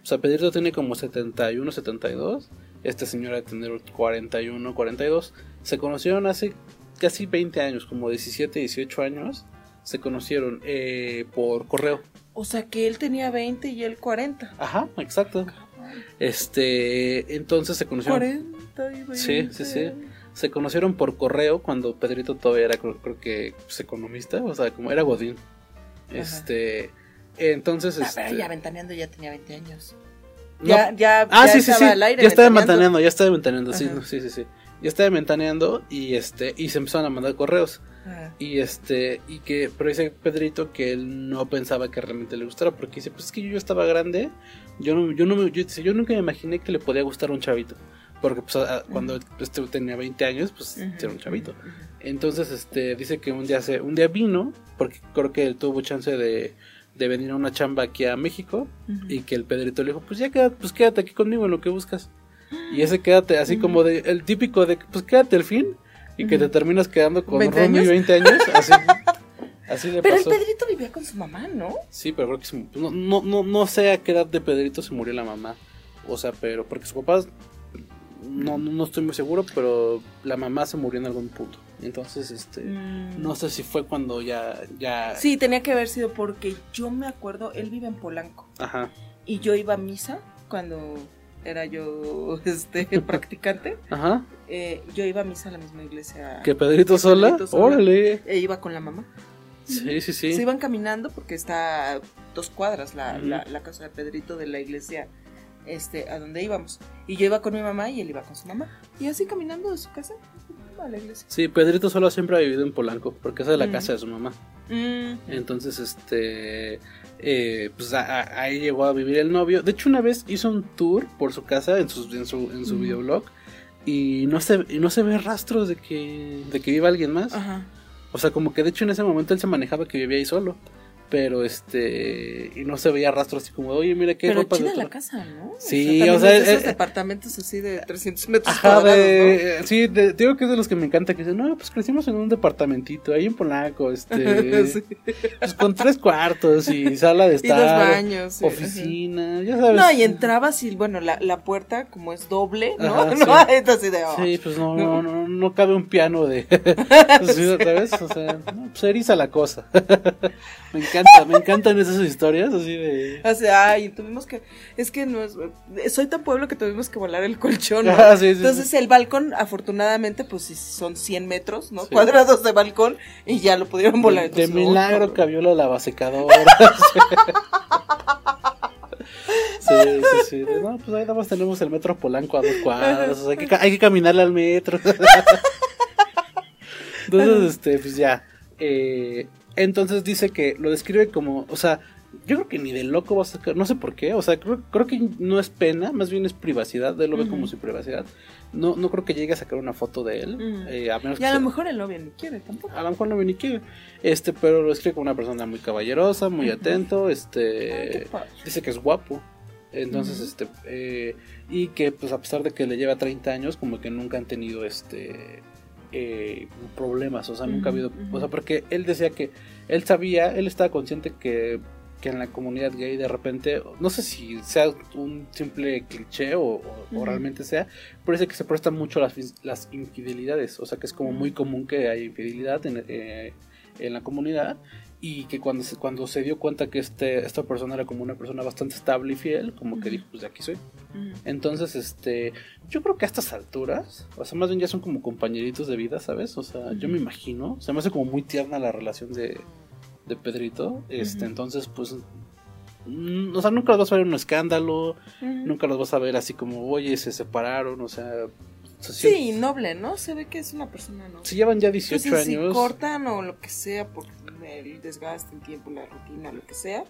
O sea, Pedrito tiene como 71, 72. Este señor ha de tener 41, 42. Se conocieron hace casi 20 años, como 17, 18 años. Se conocieron eh, por correo. O sea que él tenía 20 y él 40. Ajá, exacto. Este, entonces se conocieron. 40 y 20. Sí, sí, sí. Se conocieron por correo cuando Pedrito todavía era, creo, creo que, pues, economista, o sea, como era Godín. Este, entonces, Ah, este. pero ya ventaneando ya tenía 20 años. no- Ya, ya, ah, ya sí, sí, estaba sí. al aire ya estaba ventaneando. ya estaba ventaneando, sí, no, sí, sí, sí. Ya estaba ventaneando y este, y se empezaron a mandar correos. Ajá. Y este, y que, pero dice Pedrito que él no pensaba que realmente le gustara, porque dice, pues es que yo estaba grande, yo no, yo no me, yo, dice, yo nunca me imaginé que le podía gustar a un chavito. Porque pues, a- cuando este tenía 20 años, pues Ujú, era un chavito. Entonces, este, dice que un día se, un día vino, porque creo que él tuvo chance de, de venir a una chamba aquí a México, y que el Pedrito le dijo, pues ya quédate, pues quédate aquí conmigo en lo que buscas. Y ese quédate, así como de, el típico de, pues quédate al fin, y que te terminas quedando con 20 Romy años. 20 años, así, así le Pero el. Pedrito vivía con su mamá, ¿no? Sí, pero creo que se- no, no, no, no sé a qué edad de Pedrito se murió la mamá. O sea, pero porque su papá no, no, no estoy muy seguro, pero la mamá se murió en algún punto. Entonces, este, Mm. no sé si fue cuando ya, ya, Sí, tenía que haber sido porque yo me acuerdo, él vive en Polanco ajá, y yo iba a misa cuando era yo [LAUGHS] este [LAUGHS] practicante. ajá, Eh, yo iba a misa a la misma iglesia. que Pedrito sola, Pedrito sola. órale, E iba con la mamá. sí, sí, sí, Se iban caminando porque está a dos cuadras la, la casa de Pedrito de la iglesia este, a donde íbamos. Y yo iba con mi mamá y él iba con su mamá. Y así caminando de su casa a la iglesia. sí, Pedrito solo siempre ha vivido en Polanco, porque esa es la Mm. casa de su mamá. Mm. Entonces, este, eh, pues a- a- ahí llegó a vivir el novio. De hecho, una vez hizo un tour por su casa en su, en su, en su Ujú. videoblog y no se, y no se ve rastros de que, de que viva alguien más. Ajá. O sea, como que de hecho en ese momento él se manejaba que vivía ahí solo. Pero este, y no se veía rastros así como, oye, mira qué Pero ropa de chida otro". la casa, ¿no? Sí, o sea, es de esos eh, departamentos así de 300 metros Ajá, cuadrados, de, sí, de- digo que es de los que me encanta que dicen, no, pues crecimos en un departamentito ahí en Polanco, este, [LAUGHS] Sí. pues con tres cuartos y sala de [LAUGHS] Y dos estar, baños, sí, oficina, ya sabes. No, y entrabas y bueno, la, la puerta como es doble, ¿no? Ajá, [LAUGHS] ¿No? sí. Entonces de, oh. Sí, pues no, no, no, no cabe un piano de, sí, otra vez, o sea, no, pues eriza la cosa. Me encanta, me encantan esas historias así de, O sea, ay, tuvimos que, es que no es, soy tan pueblo que tuvimos que volar el colchón, ¿no? [LAUGHS] Ah, sí, sí, Entonces el balcón, afortunadamente, pues sí, son 100 metros, ¿no? Cuadrados de balcón y ya lo pudieron volar. de, Entonces, no, milagro cabrón. cabió la lavasecadora. [LAUGHS] Sí, sí, sí. De, No, pues ahí nada más tenemos el metro Polanco a dos cuadras. o sea, hay, que, hay que caminarle al metro. [LAUGHS] Entonces, este, pues ya. eh, entonces dice que lo describe como, o sea, yo creo que ni de loco va a sacar, no sé por qué, o sea, creo, creo que no es pena, más bien es privacidad, él lo ve como su privacidad. No, no creo que llegue a sacar una foto de él, eh, a menos Y que a lo sea- mejor el novio ni quiere tampoco. a lo mejor no ve ni quiere. Este, pero lo escribe como una persona muy caballerosa, muy Ujú. atento, este, dice que es guapo. Entonces, este, eh, y que pues a pesar de que le lleva 30 años, como que nunca han tenido este eh, problemas, o sea, nunca ha habido, o sea, porque él decía que él sabía, él estaba consciente que, que en la comunidad gay de repente, no sé si sea un simple cliché o, o- realmente sea, parece que se prestan mucho las, las infidelidades, o sea, que es como muy común que haya infidelidad en, eh, en la comunidad y que cuando se, cuando se dio cuenta que este, esta persona era como una persona bastante estable y fiel, como que dijo, pues de aquí soy. Entonces, este, yo creo que a estas alturas, o sea, más bien ya son como compañeritos de vida, ¿sabes? O sea, yo me imagino, se me hace como muy tierna la relación de, de Pedrito, este, entonces, pues, mm, o sea, nunca los vas a ver en un escándalo, nunca los vas a ver así como, oye, se separaron, o sea, sea, Sí, noble, ¿no? Se ve que es una persona noble. si llevan ya 18 Entonces, si años, cortan o lo que sea por el desgaste, el tiempo, la rutina, lo que sea,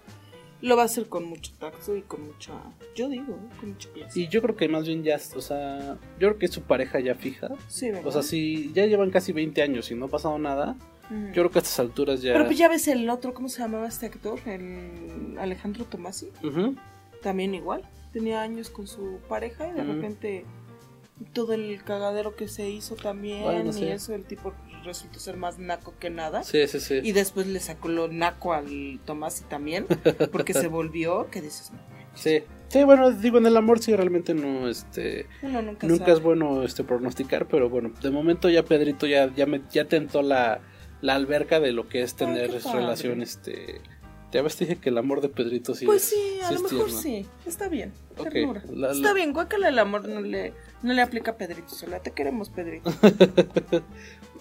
lo va a hacer con mucho tacto y con mucha, yo digo, ¿eh? con mucha pieza. y yo creo que más bien ya, o sea, yo creo que es su pareja ya fija, Sí, ¿verdad? o sea, si ya llevan casi 20 años y no ha pasado nada, yo creo que a estas alturas ya... Pero pues ya ves el otro, ¿cómo se llamaba este actor? El Alejandro Tomasi. Ujú. También igual. Tenía años con su pareja y de Ujú. repente todo el cagadero que se hizo también Bueno, y sí. eso, el tipo resultó ser más naco que nada. Sí, sí, sí. Y después le sacó lo naco al Tomasi también, porque se [LAUGHS] volvió, que dices, no, Sí. Sí, bueno, digo, en el amor sí realmente no, este... uno nunca, es bueno este pronosticar, pero bueno, de momento ya Pedrito ya, ya, me, ya tentó la, la alberca de lo que es tener relación, este... Ya ves, dije que el amor de Pedrito sí Pues es- sí, a sí lo mejor tierno. sí, está bien, Ok, ternura. la- Está bien, guácala el amor no le, no le aplica a Pedrito sola, te queremos Pedrito. [LAUGHS]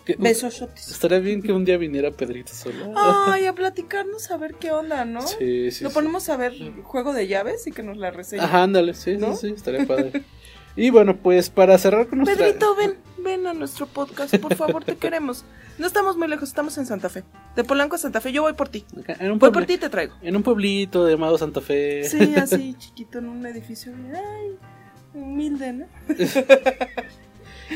Que- Besos, shotis. Estaría bien que un día viniera Pedrito solo. Ay, a platicarnos a ver qué onda, ¿no? Sí, sí, Lo sí. ponemos a ver juego de llaves y que nos la reseñe. Ajá, ándale, sí, ¿No? sí, sí, estaría padre. y bueno, pues para cerrar con nuestra... Pedrito, ven, ven a nuestro podcast, por favor, te [LAUGHS] queremos. No estamos muy lejos, estamos en Santa Fe. De Polanco a Santa Fe, yo voy por ti. En un Voy por ti y te traigo. En un pueblito llamado Santa Fe. Sí, así, [LAUGHS] chiquito, en un edificio. Ay, humilde, ¿no? [LAUGHS]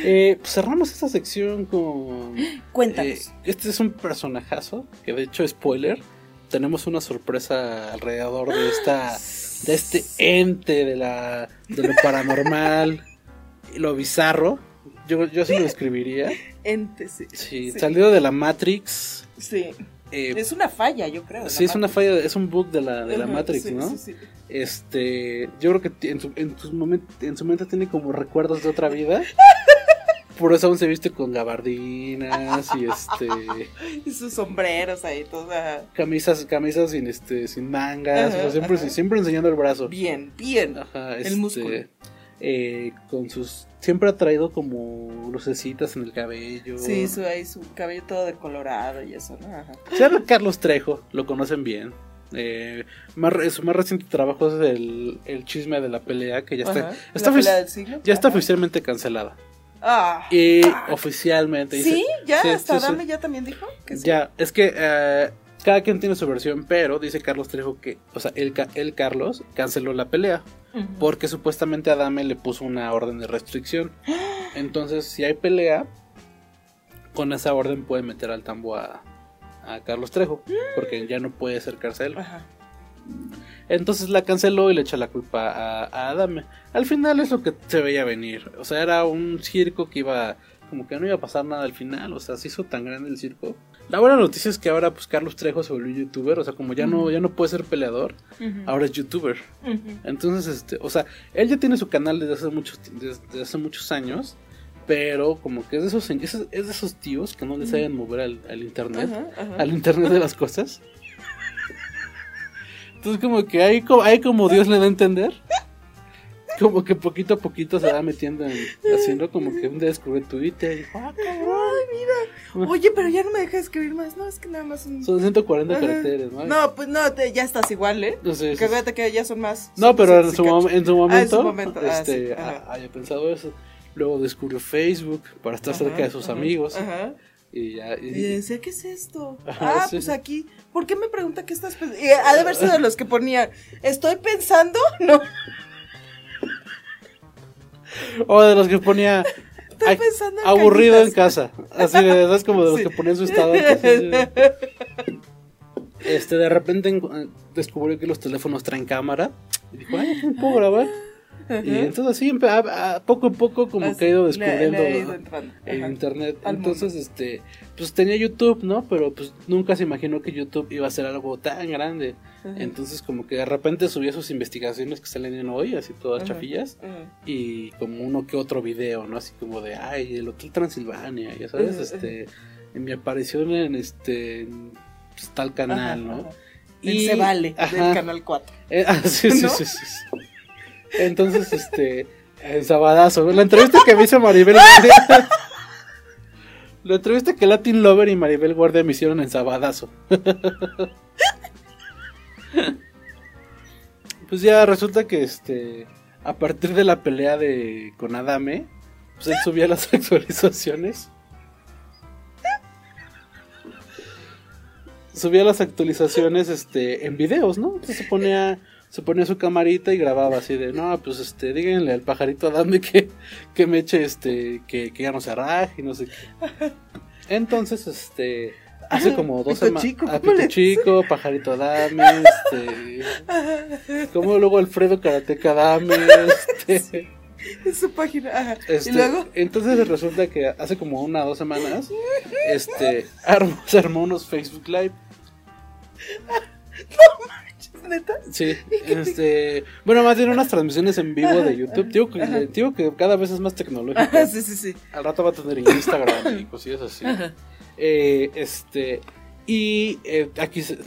Eh, pues cerramos esta sección con. Cuéntanos. eh, este es un personajazo. Que de hecho, spoiler. Tenemos una sorpresa alrededor de esta. De este ente de la. de lo paranormal. y lo bizarro. Yo, yo sí lo [LAUGHS] escribiría. Ente, sí. Sí, Sí. salido de la Matrix. Sí. Eh, Es una falla, yo creo. Sí, es una falla, es un bug de la, de la Matrix, sí, ¿no? sí, sí. Este, yo creo que en su, en, momen- en su mente tiene como recuerdos de otra vida. [LAUGHS] Por eso aún se viste con gabardinas y este [LAUGHS] Y sus sombreros ahí, toda. camisas, camisas sin este, sin mangas, o sea, Ajá, siempre, ajá. siempre enseñando el brazo. Bien, bien. Ajá, El este, músculo. eh, con sus siempre ha traído como lucecitas en el cabello. Sí, su, ahí su cabello todo decolorado y eso, ¿no? Ajá. Llama Carlos Trejo, lo conocen bien. Eh, más, su más reciente trabajo es el, el chisme de la pelea, que ya está, ofici- siglo. ya está oficialmente cancelada. Ah. Y oficialmente. ¿Sí? dice- ¿Ya? sí, ¿Hasta sí, ya también dijo? Que sí. Ya, es que eh, cada quien tiene su versión, pero dice Carlos Trejo que, o sea, ca- él, Carlos, canceló la pelea. Porque supuestamente Adame le puso una orden de restricción. [GASPS] Entonces, si hay pelea, con esa orden puede meter al tambo a, a Carlos Trejo. Porque ya no puede acercarse a él. Ajá. Entonces la canceló y le echa la culpa a, a Adame. Al final es lo que se veía venir. O sea, era un circo que iba. Como que no iba a pasar nada al final. O sea, se hizo tan grande el circo. La buena noticia es que ahora pues Carlos Trejo se volvió youtuber. O sea, como ya no, ya no puede ser peleador, ahora es youtuber. Entonces, este, o sea, él ya tiene su canal desde hace muchos, desde hace muchos años. Pero como que es de esos, es, es de esos tíos que no les saben mover al, al internet. Al internet de las cosas. Entonces como que hay, co- hay como Dios le da a entender. Como que poquito a poquito se va metiendo en, haciendo como que un día descubrió Twitter y dijo, "Ah, Ay, mira. Oye, pero ya no me deja escribir más. No, es que nada más son. son 140 Ajá. caracteres, ¿no? No, pues no, te- ya estás igual, ¿eh? No sé, Que sí, que ya son más. No, son pero en sí, su, cacho. mom- en su Ah, momento, en su momento. Ah, este, sí, ah, haya pensado eso. Luego descubrió Facebook para estar Ajá, cerca de sus ajá, amigos. Ajá. Y ya. y- Y decía, ¿qué es esto? Ajá, ah, sí. pues aquí. ¿Por qué me pregunta qué estás pensando? Y ha de haber sido de los que ponía, ¿estoy pensando? [LAUGHS] No, O de los que ponía. Estoy "Ay, pensando en aburrido en cañitas". casa. Así de, ¿sabes? Como de los Sí. que ponían su estado. Este, de repente en- descubrió que los teléfonos traen cámara. Y dijo, ay, ¿cómo puedo grabar? Y entonces así, a, a- poco a poco, como Así, que ha ido descubriendo le el internet. Al Entonces, este, pues tenía YouTube, ¿no? Pero pues nunca se imaginó que YouTube iba a ser algo tan grande. Ajá. Entonces, como que de repente subía sus investigaciones que salen en hoy, así todas Ajá. chafillas. Ajá. Y como uno que otro video, ¿no? Así como de, ay, el Hotel Transilvania, ya sabes, Ajá, este, en mi aparición en este, en, pues, tal canal, ¿no? El Se Vale, del Canal 4. Eh, ah, sí, sí, ¿No? sí, sí, sí. Entonces, este, en Sabadazo, la entrevista que me hizo Maribel [LAUGHS] [LAUGHS] la entrevista que Latin Lover y Maribel Guardia me hicieron en Sabadazo. Pues ya resulta que, este, a partir de la pelea de con Adame, pues él subía las [LAUGHS] actualizaciones. Subía las actualizaciones, este, en videos, ¿no? Entonces se ponía, se ponía su camarita y grababa así de, no, pues, este, díganle al pajarito Adame que, que me eche, este, que, que ya no se raje y no sé qué. Entonces, este, hace como dos semanas, chico, a ¿cómo Pito Chico, pajarito Adame, este, como luego Alfredo Karateka Adame, este, [LAUGHS] En su página. Ajá. este, y luego. entonces resulta que hace como una o dos semanas, este, armó, se armó unos Facebook Live. [LAUGHS] No neta. Sí, [LAUGHS] este, bueno, más bien unas transmisiones en vivo de YouTube. Digo que, digo que cada vez es más tecnológico. Sí, sí, sí. Al rato va a tener Instagram y [LAUGHS] cosillas así. Eh, este, y eh, aquí se-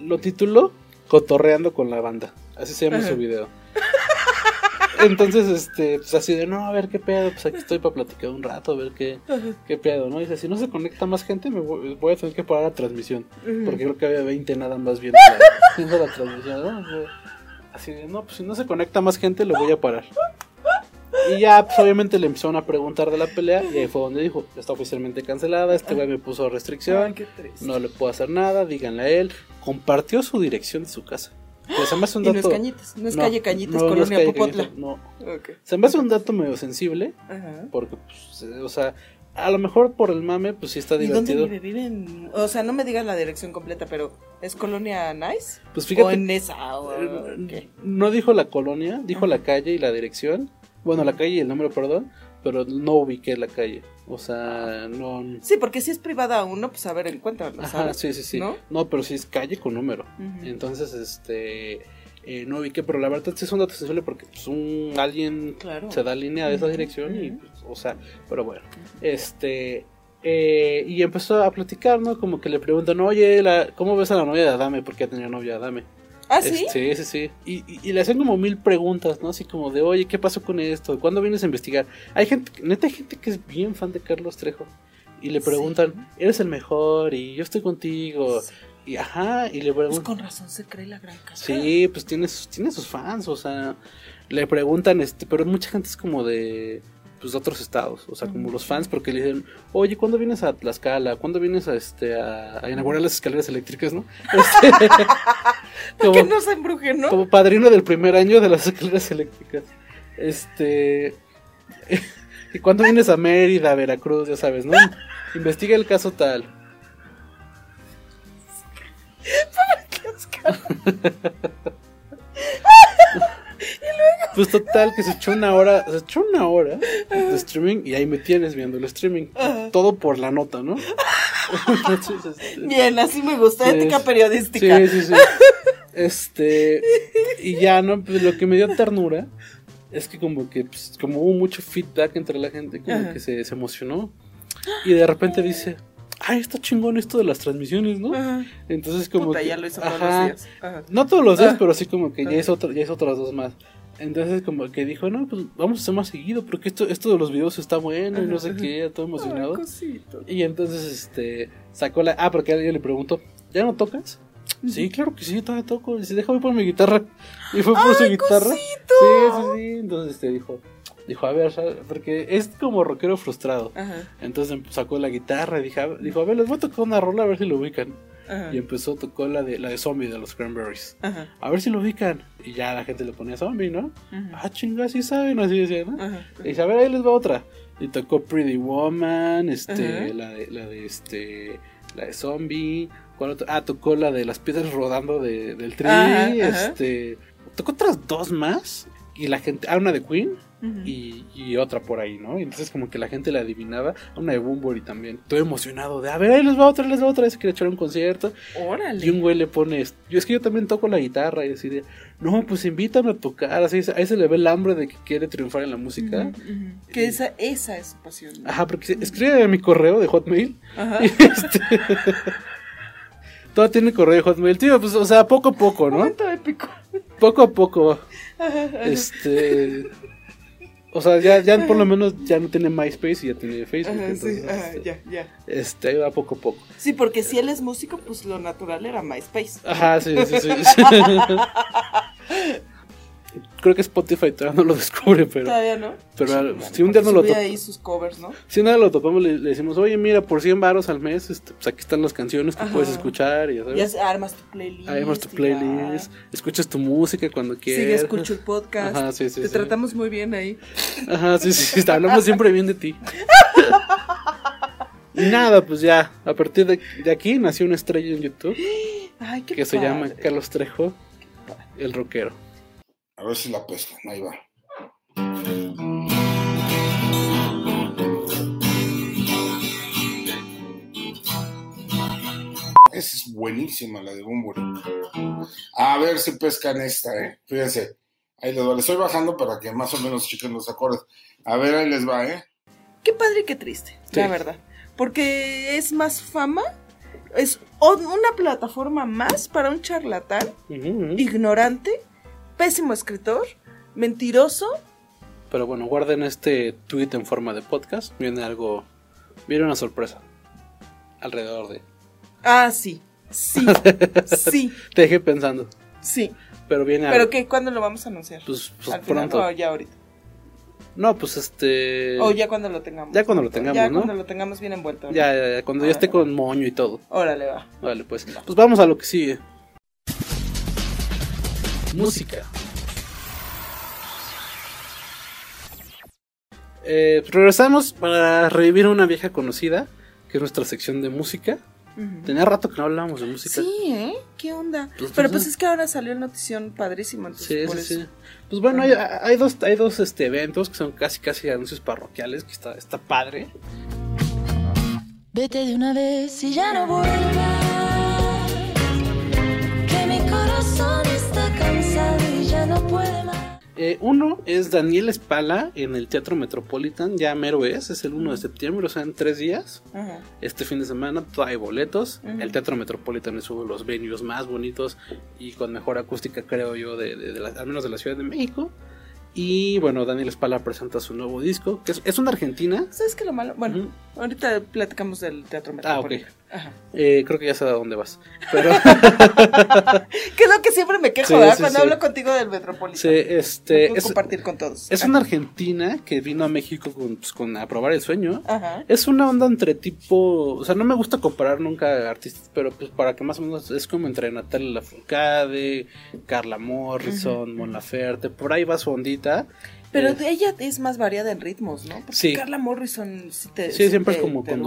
lo tituló Cotorreando con la banda. Así se llama Ajá. su video. [LAUGHS] Entonces, este, pues así de, no, a ver qué pedo, pues aquí estoy para platicar un rato, a ver qué, qué pedo, ¿no? Dice, si no se conecta más gente, me voy, voy a tener que parar la transmisión. Porque creo que había 20 nada más viendo la, [LAUGHS] viendo la transmisión, Así de, no, pues si no se conecta más gente, lo voy a parar. Y ya, pues obviamente le empezaron a preguntar de la pelea y ahí fue donde dijo, está oficialmente cancelada, este güey me puso restricción, Ay, no le puedo hacer nada, díganle a él. Compartió su dirección de su casa. Me hace un Y no dato... es Cañitas, no es calle Cañitas, no es Colonia calle Popotla. Cañitas, no. Ok. Se me hace un dato medio sensible, Ajá. porque, pues, eh, o sea, a lo mejor por el mame, pues sí está ¿Y dónde divertido. vive? O sea, no me digas la dirección completa, pero ¿es Colonia Nice? Pues fíjate- ¿O en esa? O, Eh, ¿qué? No dijo la colonia, dijo la calle y la dirección. Bueno, la calle y el número, perdón, pero no ubiqué la calle. O sea, no... Sí, porque si es privada uno, pues a ver, encuéntralo, Ajá, ¿sabes? sí, sí, sí. ¿No? ¿No? pero sí es calle con número. Entonces, este... eh, no ubiqué, pero la verdad sí es un dato sensible porque pues, un, alguien Claro. se da línea de esa dirección y, pues, o sea, pero bueno. Este... eh, y empezó a platicar, ¿no? Como que le preguntan, oye, la, ¿cómo ves a la novia de Adame? Porque ya tenía novia Adame. ¿Ah, sí? Sí, sí, sí. Y, y- y le hacen como mil preguntas, ¿no? Así como de, oye, ¿qué pasó con esto? ¿Cuándo vienes a investigar? Hay gente, neta, hay gente que es bien fan de Carlos Trejo. Y le preguntan, eres el mejor y yo estoy contigo. Y ajá, y le Pues preguntan. con razón se cree la gran casa. Sí, pues tiene sus, tiene sus fans, o sea, le preguntan, este, pero mucha gente es como de, pues, de otros estados, o sea, como los fans, porque le dicen, oye, ¿cuándo vienes a Tlaxcala? ¿Cuándo vienes a, este, a, a inaugurar las escaleras eléctricas, no? [LAUGHS] Este, [LAUGHS] que no se embrujen, ¿no? como padrino del primer año de las [LAUGHS] escaleras eléctricas. Este. ¿Y cuándo vienes a Mérida, Veracruz? Ya sabes, ¿no? Investiga el caso tal. Pues total, que se echó una hora, se echó una hora de streaming y ahí me tienes viendo el streaming. Ajá. Todo por la nota, ¿no? [LAUGHS] Entonces, este, Bien, así me gusta, ética periodística. Sí, sí, sí. Este, y ya, ¿no? Pues lo que me dio ternura es que como que, pues, como hubo mucho feedback entre la gente, como Ajá. que se, se emocionó. Y de repente dice, ay, está chingón esto de las transmisiones, ¿no? Ajá. Entonces como Puta, que, ya lo hizo todos ajá. los días. Ajá. No todos los días, Ah. pero sí como que ya Ajá. es, otra, ya es otras dos más. Entonces como que dijo, no, pues vamos a hacer más seguido, porque esto, esto de los videos está bueno y no sé qué, todo emocionado. Ay. Y entonces, este, sacó la... Ah, porque alguien le preguntó, ¿ya no tocas? Sí, claro que sí, todavía toco. Y dice, déjame por mi guitarra. Y fue por su ¡Ay, guitarra. cosito! Sí, sí, sí. Entonces, este, dijo, Dijo, a ver, ¿sabes? porque es como rockero frustrado. Ajá. Entonces sacó la guitarra y dijo, dijo, a ver, les voy a tocar una rola a ver si lo ubican. Ajá. Y empezó, tocó la de la de Zombie de los Cranberries. Ajá. A ver si lo ubican. Y ya la gente le ponía Zombie, ¿no? Ujú. Ah, chinga, sí saben, así decía, ¿no? Ajá. Y dice, a ver, ahí les va otra. Y tocó Pretty Woman, este, Ajá. la de, la de este, la de Zombie. Ah, tocó la de las piedras rodando de, del tri, Ajá, ajá. este, tocó otras dos más. Y la gente, ah, una de Queen Y, y otra por ahí, ¿no? Y entonces como que la gente la adivinaba, una de Boombury también. Estoy emocionado de, a ver, ahí les va otra, les va otra, se quiere echar un concierto. Órale. Y un güey le pone, yo es que yo también toco la guitarra y decide, no, pues invítame a tocar, así, ahí se le ve el hambre de que quiere triunfar en la música. Que esa, esa es su pasión. ¿no? Ajá, porque escribe a mi correo de Hotmail. Ajá. [LAUGHS] Y este, todo tiene correo de Hotmail. Tío, pues, o sea, poco a poco, ¿no? Momento épico. Poco a poco. Ajá, ajá. Este. O sea, ya, ya por lo menos ya no tiene MySpace y ya tiene Facebook. Ajá, sí, entonces, ajá, este, ya, ya. este, va poco a poco. Sí, porque si él es músico, pues lo natural era MySpace. Ajá, sí, sí, sí. [LAUGHS] [LAUGHS] Creo que Spotify todavía no lo [LAUGHS] descubre, pero. Todavía no. Pero Bueno, si un día no lo ahí sus covers, ¿no? Si un día lo topamos, le, le decimos, oye, mira, por 100 baros al mes, este, pues aquí están las canciones que Ajá. puedes escuchar. Y ya sabes. Ya armas tu playlist. Armas tu playlist, escuchas tu música cuando quieras. Sigue, escucho el podcast. Ajá, sí, sí, Te sí. tratamos muy bien ahí. Ajá, sí, sí, sí, hablamos siempre bien de ti. [LAUGHS] Y nada, pues ya, a partir de, de aquí nació una estrella en YouTube [GASPS] Ay, qué que se llama Carlos Trejo, el rockero. A ver si la pescan, ahí va. Esa es buenísima, la de Bumburi. A ver si pescan esta, ¿eh? Fíjense. Ahí les va. Le estoy bajando para que más o menos chequen los acordes. A ver, ahí les va, ¿eh? Qué padre y qué triste, Sí. la verdad. Porque es más fama, es una plataforma más para un charlatán, ignorante, pésimo escritor, mentiroso. Pero bueno, guarden este tweet en forma de podcast. Viene algo, viene una sorpresa alrededor de. Ah, sí, sí, [LAUGHS] sí, Te dejé pensando. sí. Pero viene ¿Pero algo. qué? ¿Cuándo lo vamos a anunciar? Pues, pues ¿Al final pronto. o ya ahorita? No, pues este. O ya cuando lo tengamos. Ya cuando lo tengamos, Ya ¿no? cuando lo tengamos bien envuelto. ¿no? Ya, ya, ya, cuando ya esté con moño y todo. Órale, va. Vale, pues. Pues vamos a lo que sigue. Música. Eh, regresamos para revivir una vieja conocida, que es nuestra sección de música. Tenía rato que no hablábamos de música. Sí, ¿eh? ¿Qué onda? Pues, Pero pues, pues es que ahora salió el notición padrísimo. Entonces Sí, sí, eso. sí. Pues bueno, hay, hay dos, hay dos este, eventos que son casi casi anuncios parroquiales, que está, está padre. Vete de una vez y ya no vuelvas. Que mi corazón Eh, uno es Daniel Espala en el Teatro Metropolitan, ya mero es, es el 1 de septiembre, o sea, en tres días. Este fin de semana todavía hay boletos. El Teatro Metropolitan es uno de los venues más bonitos y con mejor acústica, creo yo, de, de- de la- al menos de la Ciudad de México. Y bueno, Daniel Espala presenta su nuevo disco, que es, es una argentina. ¿Sabes qué lo malo? Bueno, ahorita platicamos del Teatro Ah, ok. Ajá. Eh, creo que ya sé a dónde vas. Pero [LAUGHS] Que es lo que siempre me quejo, Sí, ¿verdad? sí, Cuando sí. hablo contigo del Metropolitano. Este, es- compartir con todos. es una argentina que vino a México con, pues, con a probar el sueño. Ajá. Es una onda entre tipo, o sea, no me gusta comparar nunca artistas, pero pues para que más o menos es como entre Natalia Lafourcade, Carla Morrison, Mon Laferte, por ahí va su ondita. Pero Eh, de ella es más variada en ritmos, ¿no? Porque Sí. Carla Morrison sí te. Sí, siempre es como con.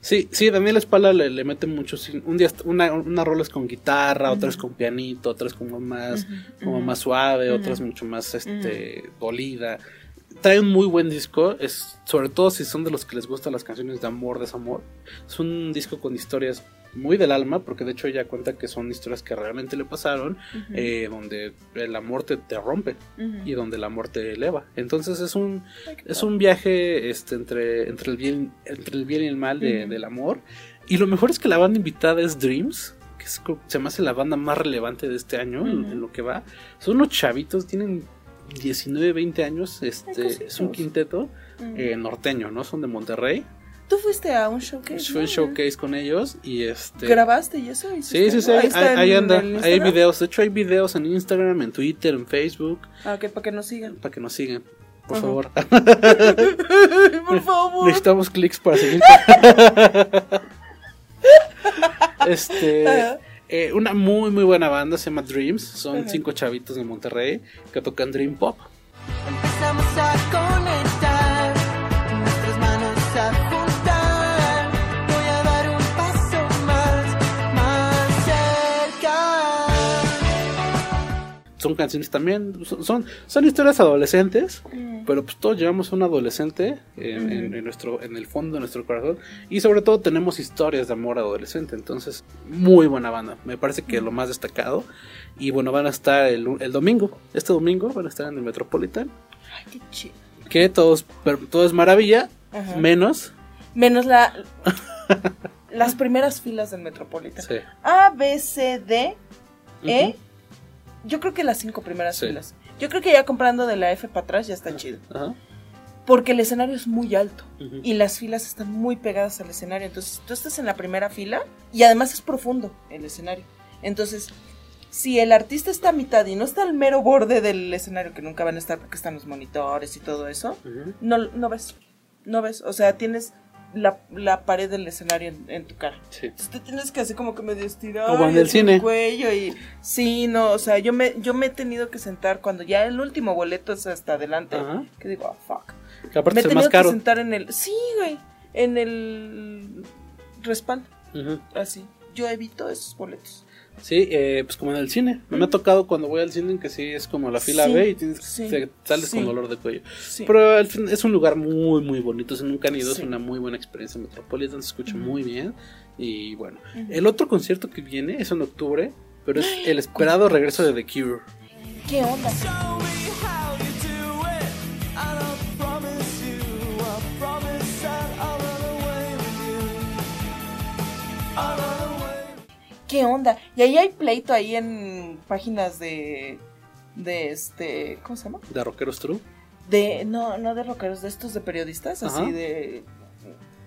Sí, sí, Daniel Espala le, le mete mucho. Un día una, una rola es con guitarra, otras con pianito, otras como más, como más suave, otras mucho más este dolida. Trae un muy buen disco, es sobre todo si son de los que les gustan las canciones de amor, desamor. Es un disco con historias muy del alma, porque de hecho ella cuenta que son historias que realmente le pasaron, eh, donde el amor te, te rompe y donde el amor te eleva. Entonces es un es un viaje este entre entre el bien entre el bien y el mal de- Ujú. del amor. Y lo mejor es que la banda invitada es Dreams que es se me hace la banda más relevante de este año en- lo que va. Son unos chavitos tienen 19 20 años este es un quinteto eh, norteño no son de Monterrey Tú fuiste a un showcase. fue un showcase con ellos y este ¿Grabaste y eso? Sí, ¿Hiciste sí, sí, ahí, ahí en anda. Hay videos. De hecho, hay videos en Instagram, en Twitter, en Facebook. Ah, ok, para que nos sigan. Para que nos sigan. por Ajá. favor. [LAUGHS] Por [LAUGHS] favor. Necesitamos clics para seguir. [LAUGHS] este. Ajá. eh, una muy, muy buena banda se llama Dreams. Son Ajá. cinco chavitos de Monterrey que tocan Dream Pop. Son canciones también. Son, son, son historias adolescentes. Mm. Pero pues todos llevamos a un adolescente en, en- en nuestro, en el fondo de nuestro corazón. Y sobre todo tenemos historias de amor adolescente. Entonces, muy buena banda. Me parece que lo más destacado. Y bueno, van a estar el, el domingo. Este domingo van a estar en el Metropolitan. Ay, qué chido. Que todos, todo es maravilla. Ajá. Menos. Menos la [LAUGHS] las primeras filas del Metropolitan. Sí. A, B, C, D, E. Yo creo que las cinco primeras Sí. filas. Yo creo que ya comprando de la F para atrás ya está chido. Ajá. Porque el escenario es muy alto y las filas están muy pegadas al escenario. Entonces, tú estás en la primera fila y además es profundo el escenario. Entonces, si el artista está a mitad y no está al mero borde del escenario, que nunca van a estar porque están los monitores y todo eso, no, no ves. No ves. O sea, tienes la, la pared del escenario en, en tu cara. Sí. Entonces te tienes que así como que medio estirar. Como en el cine. cuello y sí, no, o sea, yo me yo me he tenido que sentar cuando ya el último boleto es hasta adelante, Ajá. que digo, ah, fuck. Que aparte me he tenido más caro. que sentar en el sí, güey, en el respaldo, Ujú. así. Yo evito esos boletos. Sí, eh, pues como en el cine. Me ha tocado cuando voy al cine que sí es como la fila Sí, B y tienes, sí, te sales sí. con dolor de cuello. Pero al fin es un lugar muy, muy bonito. Si nunca han ido, es una muy buena experiencia Metropolitan. Se escucha muy bien. Y bueno, el otro concierto que viene es en octubre, pero es el esperado regreso de The Cure. ¿Qué onda? ¿Qué onda? Y ahí hay pleito ahí en páginas de de este, ¿cómo se llama? De Rockeros True. De no, no de rockeros, de estos de periodistas, Ajá. así de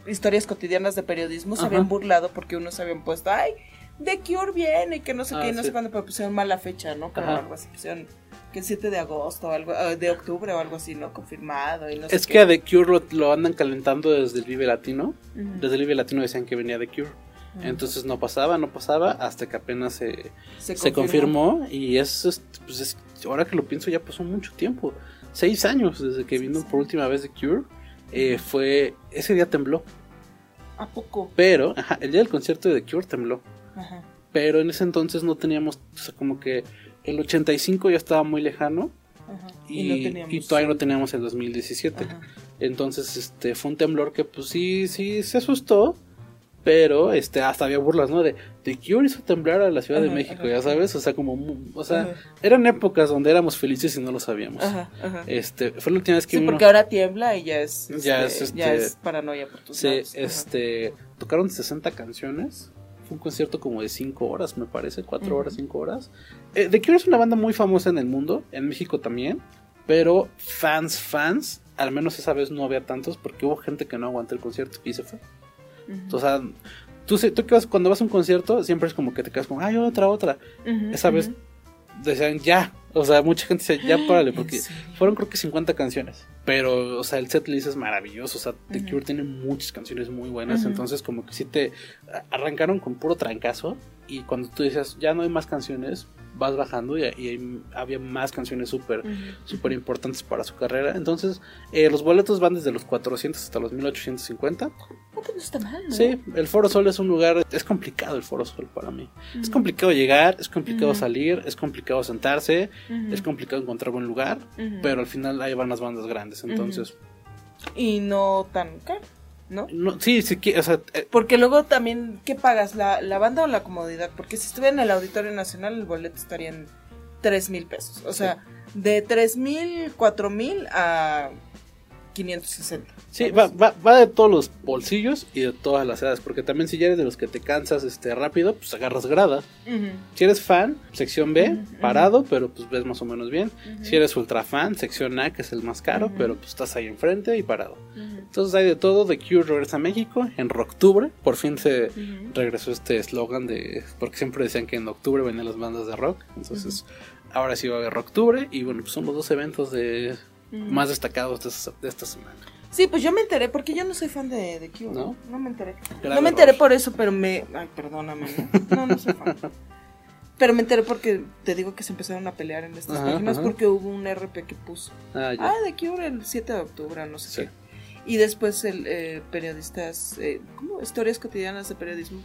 historias cotidianas de periodismo se Ajá. habían burlado porque unos habían puesto, "Ay, The Cure viene" y que no sé Ah, qué, y no sí. sé cuándo, pero pusieron mala fecha, ¿no? Como Ajá. algo así, pusieron que el 7 de agosto o algo de octubre o algo así, ¿no? Confirmado y no sé Es qué. que a The Cure lo, lo andan calentando desde el Vive Latino. Desde el Vive Latino decían que venía The Cure. Entonces no pasaba, no pasaba, hasta que apenas se, Se se confirmó. confirmó. Y es, es- pues es- ahora que lo pienso, ya pasó mucho tiempo. Seis años desde que vino por última vez The Cure. Eh, fue. Ese día tembló. ¿A poco? Pero, ajá, el día del concierto de The Cure tembló. Ajá. Pero en ese entonces no teníamos, o sea, como que el 85 ya estaba muy lejano. Ajá. Y, Y, no teníamos. y todavía no teníamos el 2017. Ajá. Entonces, este, fue un temblor que pues sí, sí se asustó. Pero este, hasta había burlas, ¿no? De, de Cure hizo temblar a la Ciudad de México, ajá. ya sabes. O sea, como, o sea, Ajá. eran épocas donde éramos felices y no lo sabíamos. Ajá, ajá. Este, fue la última vez que Sí, porque ahora tiembla y ya es, Ya este, es, este- ya es paranoia por tus Sí, lados. Este, tocaron 60 canciones. Fue un concierto como de 5 horas, me parece, 4 Ujú. horas, 5 horas. Eh, The Cure es una banda muy famosa en el mundo, en México también, pero fans, fans, al menos esa vez no había tantos porque hubo gente que no aguantó el concierto y se fue. O sea, tú, tú que vas- cuando vas a un concierto siempre es como que te quedas como, ay, otra, otra. Esa vez decían ya. O sea, mucha gente dice, ya párale, ¿En [GASPS] porque fueron creo que 50 canciones. Pero, o sea, el set list es maravilloso. O sea, The. Cure tiene muchas canciones muy buenas. Entonces, como que sí te arrancaron con puro trancazo. Y cuando tú dices, ya no hay más canciones, vas bajando y, y hay- había más canciones súper Ujú. súper importantes para su carrera. Entonces, eh, los boletos van desde los 400 hasta los 1850. No te gusta mal, ¿no? Sí, el Foro Sol es un lugar, es complicado el Foro Sol para mí. Es complicado llegar, es complicado salir, es complicado sentarse, es complicado encontrar buen lugar, pero al final ahí van las bandas grandes, entonces... Y no tan caro, ¿no? No, sí, o sea, eh, Porque luego también, ¿qué pagas? ¿La, ¿La banda o la comodidad? Porque si estuviera en el Auditorio Nacional, el boleto estaría en 3 mil pesos. O sea, de 3 mil, 4 mil a 560. sí, va, va, va de todos los bolsillos y de todas las edades, porque también si ya eres de los que te cansas este rápido, pues agarras grada. Si eres fan, sección B, parado, pero pues ves más o menos bien. Si eres ultra fan, sección A, que es el más caro, pero pues estás ahí enfrente y parado. Entonces hay de todo. The Cure regresa a México en octubre. Por fin se regresó este eslogan de. Porque siempre decían que en octubre venían las bandas de rock. Entonces ahora sí va a haber octubre. Y bueno, pues son los dos eventos de, Mm. más destacados de esta, de esta semana. Sí, pues yo me enteré porque yo no soy fan de, de Cure. ¿No? ¿No? Me enteré. Grave no me enteré error. por eso, pero me. Ay, perdóname. No, no, no soy fan. Pero me enteré porque te digo que se empezaron a pelear en estas Ajá, páginas ajá. porque hubo un RP que puso. Ah, ya. Ah, de Cure el 7 de octubre, no sé Sí. qué. Y después el eh, periodistas, eh, ¿cómo? Historias cotidianas de periodismo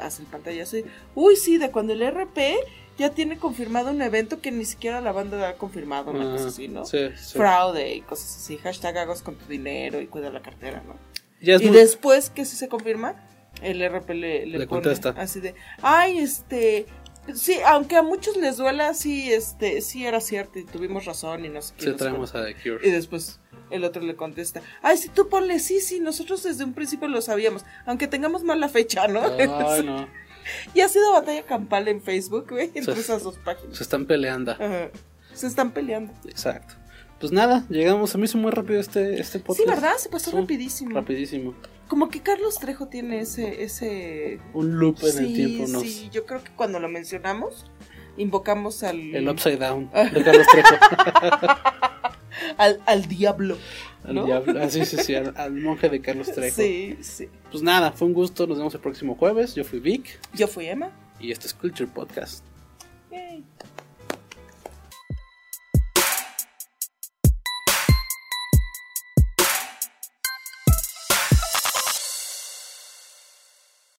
hacen pantallas y, uy, sí, de cuando el RP ya tiene confirmado un evento que ni siquiera la banda ha confirmado, una Ah, cosa así, ¿no? sí, sí. Fraude y cosas así, hashtag hagos con tu dinero y cuida la cartera, ¿no? Ya y muy- después que si se confirma, el RP le, le Le pone contesta. así de, ay, este, sí, aunque a muchos les duela, sí, este, sí era cierto y tuvimos razón y no sé qué. Sí, traemos cuánto". a The Cure. Y después el otro le contesta, ay, si tú ponle, sí, sí, nosotros desde un principio lo sabíamos, aunque tengamos mal la fecha, ¿no? Ay, [LAUGHS] no. [LAUGHS] y ha sido batalla campal en Facebook, güey, entre Se- esas dos páginas. Se están peleando. Ajá. Se están peleando. Exacto. Pues nada, llegamos. A mí hizo muy rápido este, este podcast. Sí, ¿verdad? Se pasó Sí, rapidísimo. Rapidísimo. Como que Carlos Trejo tiene ese, ese Un loop en el tiempo. Nos, Sí, yo creo que cuando lo mencionamos, invocamos al. El Upside Down de [LAUGHS] Carlos Trejo. al, al diablo. Al ¿no? diablo. Ah, sí, sí, sí, al, al monje de Carlos Trejo. Sí, sí. Pues nada, fue un gusto. Nos vemos el próximo jueves. Yo fui Vic Yo fui Emma. y este es Culture Podcast. Yay.